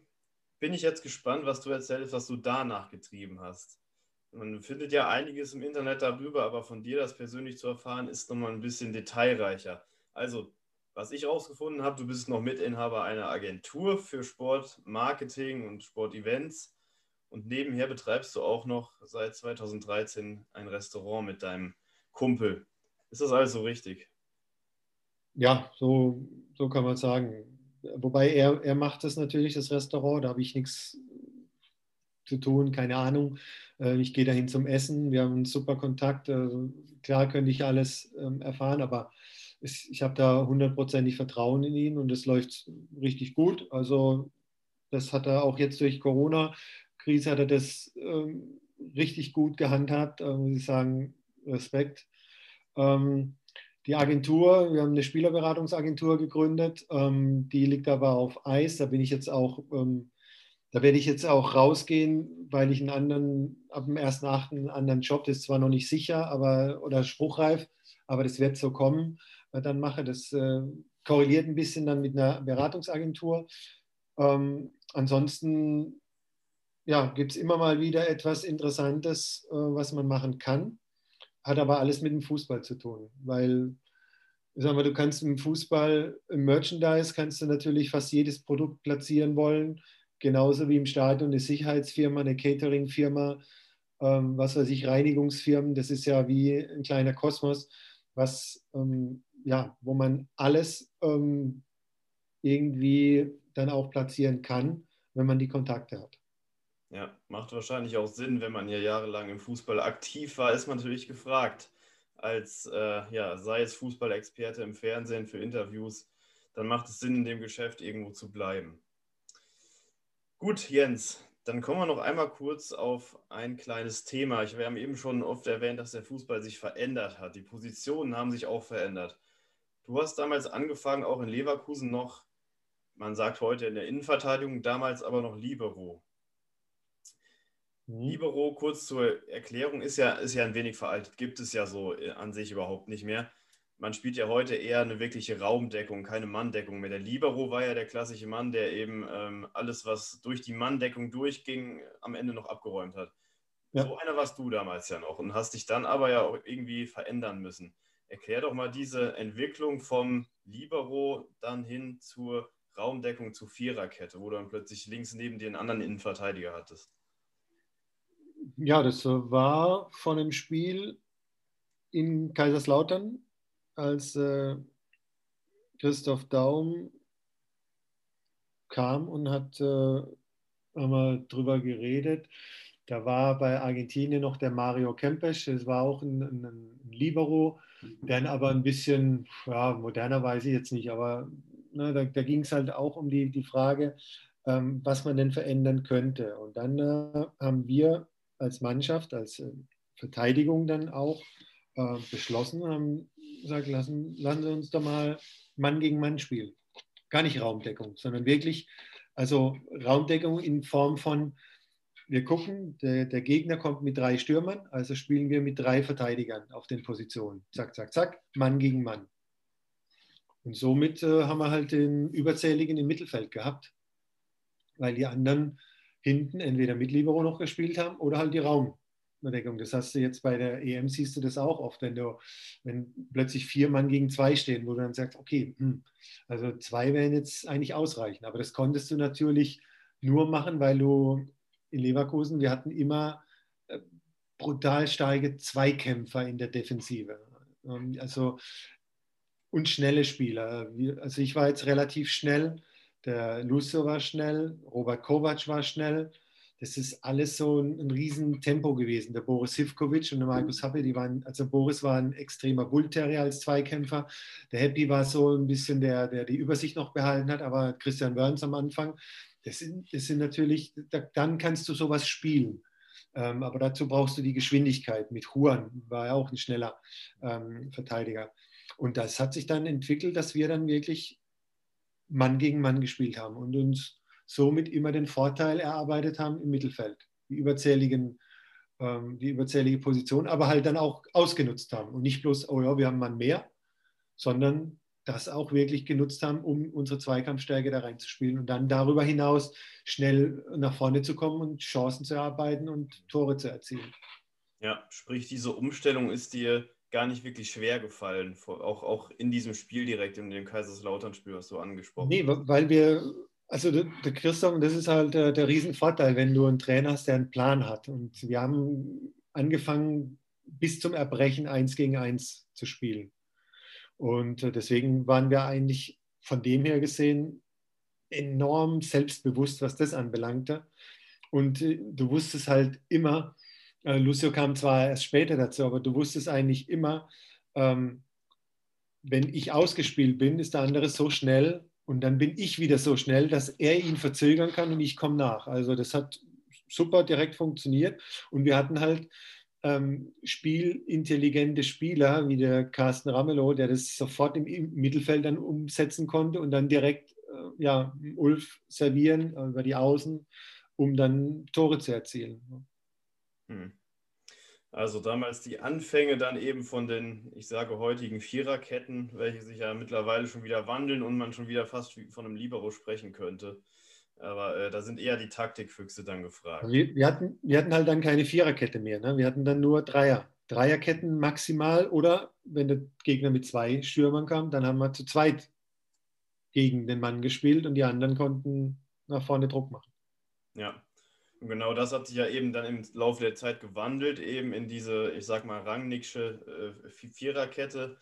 bin ich jetzt gespannt, was du erzählst, was du danach getrieben hast. Man findet ja einiges im Internet darüber, aber von dir das persönlich zu erfahren, ist nochmal ein bisschen detailreicher. Also, was ich herausgefunden habe, du bist noch Mitinhaber einer Agentur für Sportmarketing und Sportevents und nebenher betreibst du auch noch seit 2013 ein Restaurant mit deinem Kumpel. Ist das alles so richtig? Ja, so, so kann man sagen. Wobei er, er macht das natürlich, das Restaurant, da habe ich nichts zu tun, keine Ahnung. Äh, ich gehe dahin zum Essen, wir haben einen super Kontakt. Also klar könnte ich alles ähm, erfahren, aber ich habe da hundertprozentig Vertrauen in ihn und es läuft richtig gut. Also das hat er auch jetzt durch Corona Krise hat er das ähm, richtig gut gehandhabt, äh, muss ich sagen, Respekt. Ähm, die Agentur, wir haben eine Spielerberatungsagentur gegründet, ähm, die liegt aber auf Eis. Da bin ich jetzt auch, ähm, da werde ich jetzt auch rausgehen, weil ich einen anderen, ab dem 1.8. einen anderen Job, das ist zwar noch nicht sicher, aber oder spruchreif, aber das wird so kommen. Dann mache das äh, korreliert ein bisschen dann mit einer Beratungsagentur. Ähm, ansonsten ja, gibt es immer mal wieder etwas Interessantes, äh, was man machen kann. Hat aber alles mit dem Fußball zu tun, weil sagen wir, du kannst im Fußball, im Merchandise kannst du natürlich fast jedes Produkt platzieren wollen, genauso wie im Stadion eine Sicherheitsfirma, eine Cateringfirma, ähm, was weiß ich, Reinigungsfirmen, das ist ja wie ein kleiner Kosmos, was, ähm, ja, wo man alles ähm, irgendwie dann auch platzieren kann, wenn man die Kontakte hat. Ja, macht wahrscheinlich auch Sinn, wenn man ja jahrelang im Fußball aktiv war, ist man natürlich gefragt. Als, äh, ja, sei es Fußballexperte im Fernsehen für Interviews, dann macht es Sinn, in dem Geschäft irgendwo zu bleiben. Gut, Jens, dann kommen wir noch einmal kurz auf ein kleines Thema. Wir haben eben schon oft erwähnt, dass der Fußball sich verändert hat. Die Positionen haben sich auch verändert. Du hast damals angefangen, auch in Leverkusen noch, man sagt heute in der Innenverteidigung, damals aber noch Libero. Mhm. Libero, kurz zur Erklärung, ist ja, ist ja ein wenig veraltet, gibt es ja so äh, an sich überhaupt nicht mehr. Man spielt ja heute eher eine wirkliche Raumdeckung, keine Manndeckung mehr. Der Libero war ja der klassische Mann, der eben ähm, alles, was durch die Manndeckung durchging, am Ende noch abgeräumt hat. Ja. So einer warst du damals ja noch und hast dich dann aber ja auch irgendwie verändern müssen. Erklär doch mal diese Entwicklung vom Libero dann hin zur Raumdeckung, zur Viererkette, wo du dann plötzlich links neben einen anderen Innenverteidiger hattest ja, das war von einem Spiel in Kaiserslautern, als äh, Christoph Daum kam und hat äh, wir drüber geredet. Da war bei Argentinien noch der Mario Kempes, das war auch ein, ein, Libero, der aber ein bisschen, ja, moderner weiß ich jetzt nicht, aber ne, da, da ging es halt auch um die, die Frage, ähm, was man denn verändern könnte. Und dann äh, haben wir als Mannschaft, als äh, Verteidigung dann auch äh, beschlossen, haben gesagt, lassen, lassen Sie uns doch mal Mann gegen Mann spielen. Gar nicht Raumdeckung, sondern wirklich, also Raumdeckung in Form von, wir gucken, der, der, Gegner kommt mit drei Stürmern, also spielen wir mit drei Verteidigern auf den Positionen. Zack, zack, zack, Mann gegen Mann. Und somit äh, haben wir halt den Überzähligen im Mittelfeld gehabt, weil die anderen hinten entweder mit Libero noch gespielt haben oder halt die Raumdeckung. Das hast du jetzt bei der EM, siehst du das auch oft, wenn, du, wenn plötzlich vier Mann gegen zwei stehen, wo du dann sagst, okay, hm, also zwei wären jetzt eigentlich ausreichend. Aber das konntest du natürlich nur machen, weil du in Leverkusen, wir hatten immer äh, brutal starke Zweikämpfer in der Defensive. Ähm, also und schnelle Spieler. Also ich war jetzt relativ schnell, der Lucio war schnell, Robert Kovac war schnell. Das ist alles so ein, ein Riesentempo gewesen. Der Boris Sivkovic und der Markus Happe, die waren, also Boris war ein extremer Bullterrier als Zweikämpfer. Der Happy war so ein bisschen der, der die Übersicht noch behalten hat, aber Christian Wörns am Anfang, das sind, das sind natürlich, da, dann kannst du sowas spielen. Ähm, aber dazu brauchst du die Geschwindigkeit. Mit Juan war ja auch ein schneller ähm, Verteidiger. Und das hat sich dann entwickelt, dass wir dann wirklich Mann gegen Mann gespielt haben und uns somit immer den Vorteil erarbeitet haben im Mittelfeld. Die überzähligen ähm, die überzählige Position, aber halt dann auch ausgenutzt haben. Und nicht bloß, oh ja, wir haben Mann mehr, sondern das auch wirklich genutzt haben, um unsere Zweikampfstärke da reinzuspielen und dann darüber hinaus schnell nach vorne zu kommen und Chancen zu erarbeiten und Tore zu erzielen. Ja, sprich, diese Umstellung ist dir gar nicht wirklich schwer gefallen, auch, auch in diesem Spiel direkt, in dem Kaiserslautern-Spiel, was du angesprochen Nee, weil wir, also der, der Christoph, das ist halt der, der Riesenvorteil, wenn du einen Trainer hast, der einen Plan hat. Und wir haben angefangen, bis zum Erbrechen eins gegen eins zu spielen. Und äh, deswegen waren wir eigentlich von dem her gesehen enorm selbstbewusst, was das anbelangte. Und äh, du wusstest halt immer, äh, Lucio kam zwar erst später dazu, aber du wusstest eigentlich immer, ähm, wenn ich ausgespielt bin, ist der andere so schnell und dann bin ich wieder so schnell, dass er ihn verzögern kann und ich komme nach. Also das hat super direkt funktioniert und wir hatten halt ähm, spielintelligente Spieler wie der Carsten Ramelow, der das sofort im, Mittelfeld dann umsetzen konnte und dann direkt äh, ja, Ulf servieren äh, über die Außen, um dann Tore zu erzielen. Hm. Also damals die Anfänge dann eben von den, ich sage heutigen Viererketten, welche sich ja mittlerweile schon wieder wandeln und man schon wieder fast von einem Libero sprechen könnte. Aber äh, da sind eher die Taktikfüchse dann gefragt. Wir, wir, hatten, wir hatten halt dann keine Viererkette mehr. Ne? Wir hatten dann nur Dreier. Dreierketten maximal oder wenn der Gegner mit zwei Stürmern kam, dann haben wir zu zweit gegen den Mann gespielt und die anderen konnten nach vorne Druck machen. Ja, und genau das hat sich ja eben dann im Laufe der Zeit gewandelt, eben in diese, ich sag mal, Rangnicksche äh, Viererkette.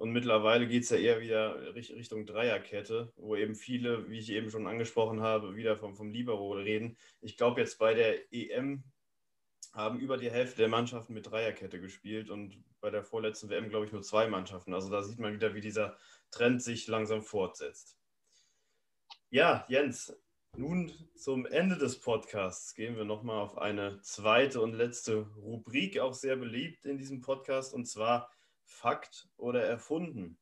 Und mittlerweile geht es ja eher wieder Richtung Dreierkette, wo eben viele, wie ich eben schon angesprochen habe, wieder vom, vom Libero reden. Ich glaube, jetzt bei der EM haben über die Hälfte der Mannschaften mit Dreierkette gespielt und bei der vorletzten WM, glaube ich, nur zwei Mannschaften. Also da sieht man wieder, wie dieser Trend sich langsam fortsetzt. Ja, Jens, nun zum Ende des Podcasts gehen wir nochmal auf eine zweite und letzte Rubrik, auch sehr beliebt in diesem Podcast, und zwar Fakt oder erfunden?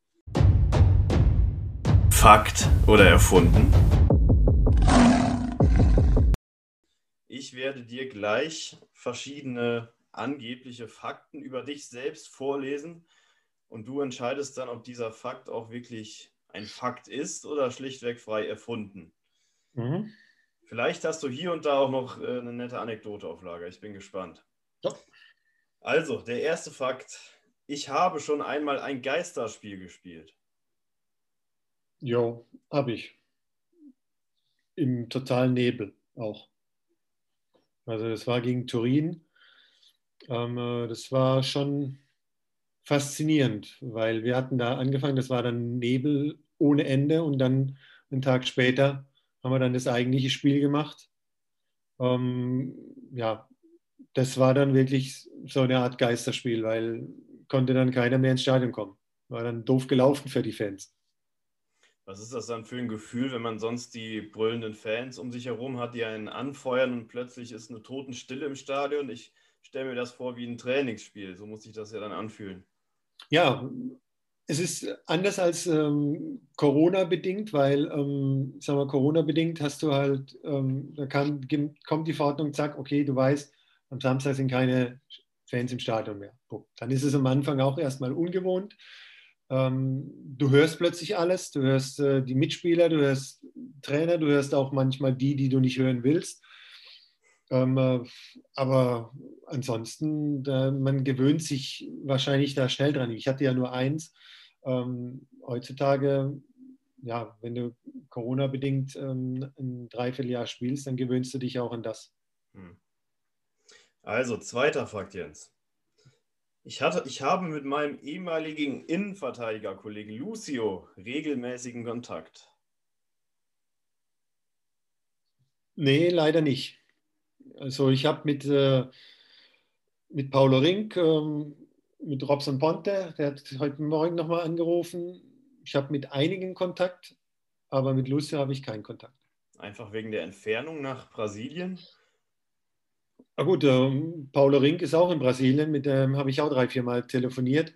Fakt oder erfunden? Ich werde dir gleich verschiedene angebliche Fakten über dich selbst vorlesen und du entscheidest dann, ob dieser Fakt auch wirklich ein Fakt ist oder schlichtweg frei erfunden. Mhm. Vielleicht hast du hier und da auch noch äh, eine nette Anekdote auf Lager. Ich bin gespannt. Ja. Also, der erste Fakt ich habe schon einmal ein Geisterspiel gespielt. Jo, habe ich. Im totalen Nebel auch. Also es war gegen Turin Ähm, äh, das war schon faszinierend, weil wir hatten da angefangen, das war dann Nebel ohne Ende und dann einen Tag später haben wir dann das eigentliche Spiel gemacht. Ähm, ja, das war dann wirklich so eine Art Geisterspiel, weil konnte dann keiner mehr ins Stadion kommen. War dann doof gelaufen für die Fans. Was ist das dann für ein Gefühl, wenn man sonst die brüllenden Fans um sich herum hat, die einen anfeuern und plötzlich ist eine Totenstille im Stadion? Ich stelle mir das vor wie ein Trainingsspiel. So muss sich das ja dann anfühlen. Ja, es ist anders als ähm, Corona-bedingt, weil, ähm, sagen wir, Corona-bedingt hast du halt, ähm, da kann, kommt die Verordnung, zack, okay, du weißt, am Samstag sind keine Fans im Stadion mehr. Dann ist es am Anfang auch erstmal ungewohnt. Ähm, du hörst plötzlich alles, du hörst äh, die Mitspieler, du hörst Trainer, du hörst auch manchmal die, die du nicht hören willst. Ähm, äh, aber ansonsten, man gewöhnt sich wahrscheinlich da schnell dran. Ich hatte ja nur eins. Ähm, heutzutage, ja, wenn du Corona-bedingt ein Dreivierteljahr spielst, dann gewöhnst du dich auch an das. Hm. Also, zweiter Fakt, Jens. Ich, hatte, ich habe mit meinem ehemaligen Innenverteidigerkollegen Lucio regelmäßigen Kontakt. Nee, leider nicht. Also ich habe mit, äh, mit Paulo Rink, ähm, mit Robson Ponte, der hat heute Morgen nochmal angerufen. Ich habe mit einigen Kontakt, aber mit Lucio habe ich keinen Kontakt. Einfach wegen der Entfernung nach Brasilien? Na gut, ähm, Paulo Rink ist auch in Brasilien, mit dem habe ich auch drei, vier Mal telefoniert.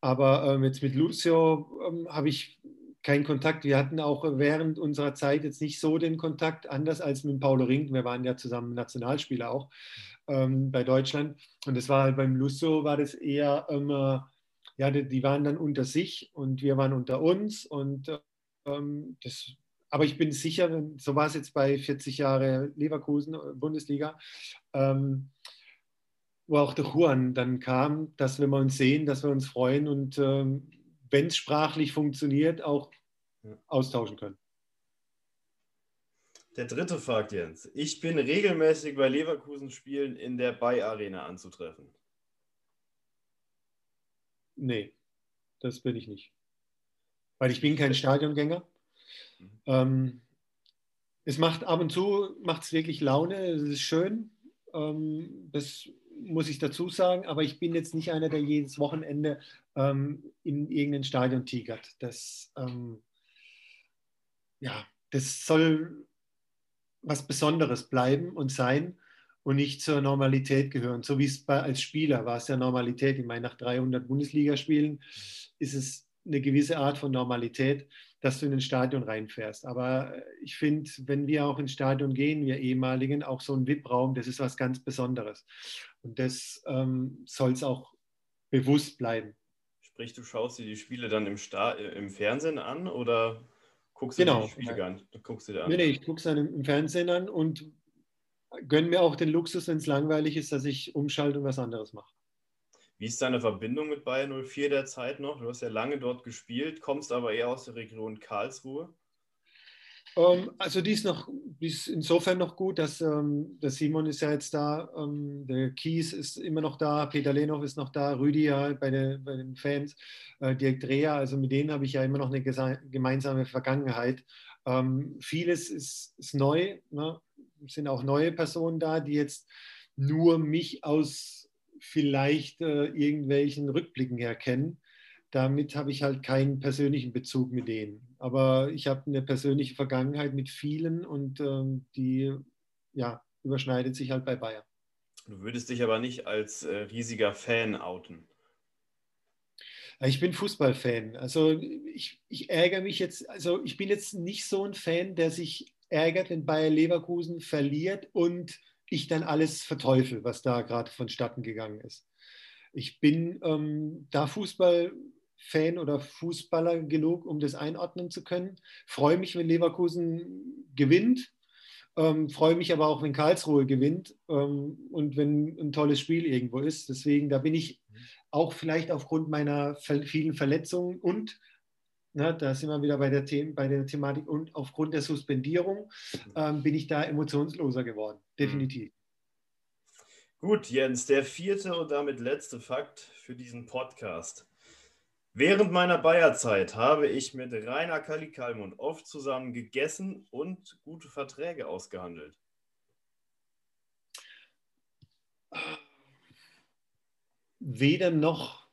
Aber ähm, jetzt mit Lucio ähm, habe ich keinen Kontakt. Wir hatten auch während unserer Zeit jetzt nicht so den Kontakt, anders als mit Paulo Rink. Wir waren ja zusammen Nationalspieler auch ähm, bei Deutschland. Und das war halt beim Lucio war das eher, ja, die, die, waren dann unter sich und wir waren unter uns. Und ähm, das aber ich bin sicher, so war es jetzt bei 40 Jahre Leverkusen, äh, Bundesliga, ähm, wo auch der Juan dann kam, dass wenn wir uns sehen, dass wir uns freuen und ähm, wenn es sprachlich funktioniert, auch ja. austauschen können. Der dritte Fakt, Jens. Ich bin regelmäßig bei Leverkusen-Spielen in der Bay-Arena anzutreffen. Nee, das bin ich nicht. Weil ich bin kein Stadiongänger. Ähm, es macht ab und zu macht es wirklich Laune, es ist schön. Ähm, das muss ich dazu sagen, aber ich bin jetzt nicht einer, der jedes Wochenende ähm, in irgendein Stadion tigert. Das, ähm, ja, das soll was Besonderes bleiben und sein und nicht zur Normalität gehören. So wie es bei, als Spieler war es ja Normalität. Ich meine, nach 300 Bundesligaspielen ist es eine gewisse Art von Normalität dass du in ein Stadion reinfährst. Aber ich finde, wenn wir auch ins Stadion gehen, wir ehemaligen, auch so ein VIP-Raum, das ist was ganz Besonderes. Und das ähm, soll es auch bewusst bleiben. Sprich, du schaust dir die Spiele dann im, Sta äh, im Fernsehen an oder guckst du genau. die Spiele an? Guckst du dir an? Nee, nee, ich gucke es dann im Fernsehen an und gönne mir auch den Luxus, wenn es langweilig ist, dass ich umschalte und was anderes mache. Wie ist deine Verbindung mit Bayern 04 derzeit noch? Du hast ja lange dort gespielt, kommst aber eher aus der Region Karlsruhe. Um, ähm, also die ist noch, die ist insofern noch gut, dass ähm, der Simon ist ja jetzt da, ähm, der Kies ist immer noch da, Peter Lenoch ist noch da, Rüdi ja bei, der, bei den Fans, äh, Dirk Dreher, also mit denen habe ich ja immer noch eine gemeinsame Vergangenheit. Vieles ist, ist neu, ne? sind auch neue Personen da, die jetzt nur mich aus vielleicht äh, irgendwelchen Rückblicken herkennen. Damit habe ich halt keinen persönlichen Bezug mit denen. Aber ich habe eine persönliche Vergangenheit mit vielen und ähm, die ja, überschneidet sich halt bei Bayern. Du würdest dich aber nicht als äh, riesiger Fan outen. Ich bin Fußballfan. Also ich, ich ärgere mich jetzt, also ich bin jetzt nicht so ein Fan, der sich ärgert, wenn Bayer Leverkusen verliert und ich dann alles verteufel, was da gerade vonstatten gegangen ist. Ich bin ähm, da Fußballfan oder Fußballer genug, um das einordnen zu können. Freue mich, wenn Leverkusen gewinnt. Ähm, freue mich aber auch, wenn Karlsruhe gewinnt ähm, und wenn ein tolles Spiel irgendwo ist. Deswegen, da bin ich auch vielleicht aufgrund meiner vielen Verletzungen und na, da sind wir wieder bei der, The bei der Thematik und aufgrund der Suspendierung ähm, bin ich da emotionsloser geworden, definitiv. Gut, Jens, der vierte und damit letzte Fakt für diesen Podcast. Während meiner Bayerzeit habe ich mit Rainer Kallikalmund oft zusammen gegessen und gute Verträge ausgehandelt. Weder noch.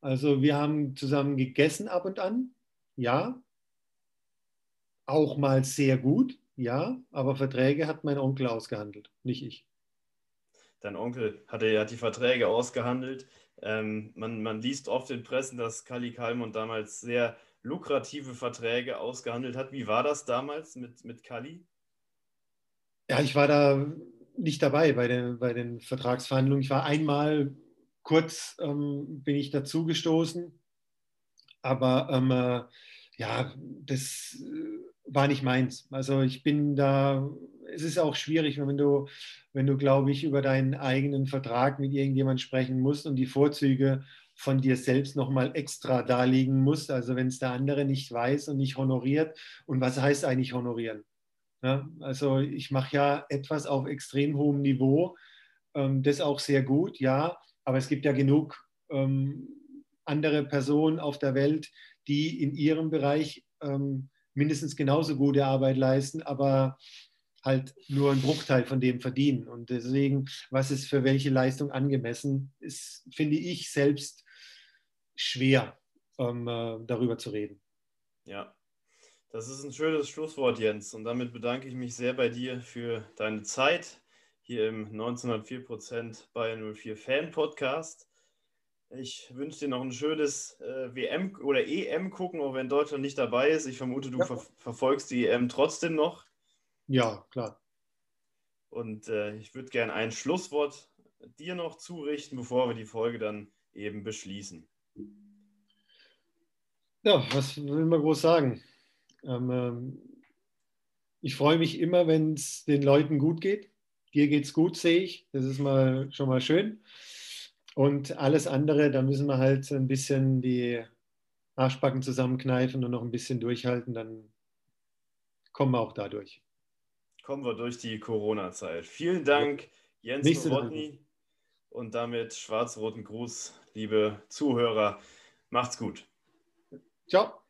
Also wir haben zusammen gegessen ab und an, ja. Auch mal sehr gut, ja. Aber Verträge hat mein Onkel ausgehandelt, nicht ich. Dein Onkel hatte, hat die Verträge ausgehandelt. Ähm, man, man liest oft in Pressen, dass Kali Kalmund damals sehr lukrative Verträge ausgehandelt hat. Wie war das damals mit, mit Kali? Ja, ich war da nicht dabei bei den, bei den Vertragsverhandlungen. Ich war einmal kurz, ähm, bin ich dazugestoßen, aber ähm, äh, ja, das äh, war nicht meins. Also ich bin da, es ist auch schwierig, wenn du wenn du, glaube ich, über deinen eigenen Vertrag mit irgendjemandem sprechen musst und die Vorzüge von dir selbst nochmal extra darlegen musst. Also wenn es der andere nicht weiß und nicht honoriert. Und was heißt eigentlich honorieren? Ja, also ich mache ja etwas auf extrem hohem Niveau, ähm, das auch sehr gut, ja, aber es gibt ja genug ähm, andere Personen auf der Welt, die in ihrem Bereich ähm, mindestens genauso gute Arbeit leisten, aber halt nur einen Bruchteil von dem verdienen. Und deswegen, was ist für welche Leistung angemessen, ist, finde ich selbst schwer, um, äh, darüber zu reden. Ja, das ist ein schönes Schlusswort, Jens. Und damit bedanke ich mich sehr bei dir für deine Zeit hier im 1904% Bayern 04 Fan Podcast. Ich wünsche dir noch ein schönes äh, WM oder EM gucken, auch wenn Deutschland nicht dabei ist. Ich vermute, du ja. ver verfolgst die EM trotzdem noch. Ja, klar. Und äh, ich würde gerne ein Schlusswort dir noch zurichten, bevor wir die Folge dann eben beschließen. Ja, was will man groß sagen? Ähm, ähm, ich freue mich immer, wenn es den Leuten gut geht. Dir geht es gut, sehe ich. Das ist mal schon mal schön. Und alles andere, da müssen wir halt ein bisschen die Arschbacken zusammenkneifen und noch ein bisschen durchhalten, dann kommen wir auch dadurch kommen wir durch die Corona-Zeit. Vielen Dank, Jens Nächste Nowotny. Und damit schwarz-roten Gruß, liebe Zuhörer. Macht's gut. Ciao.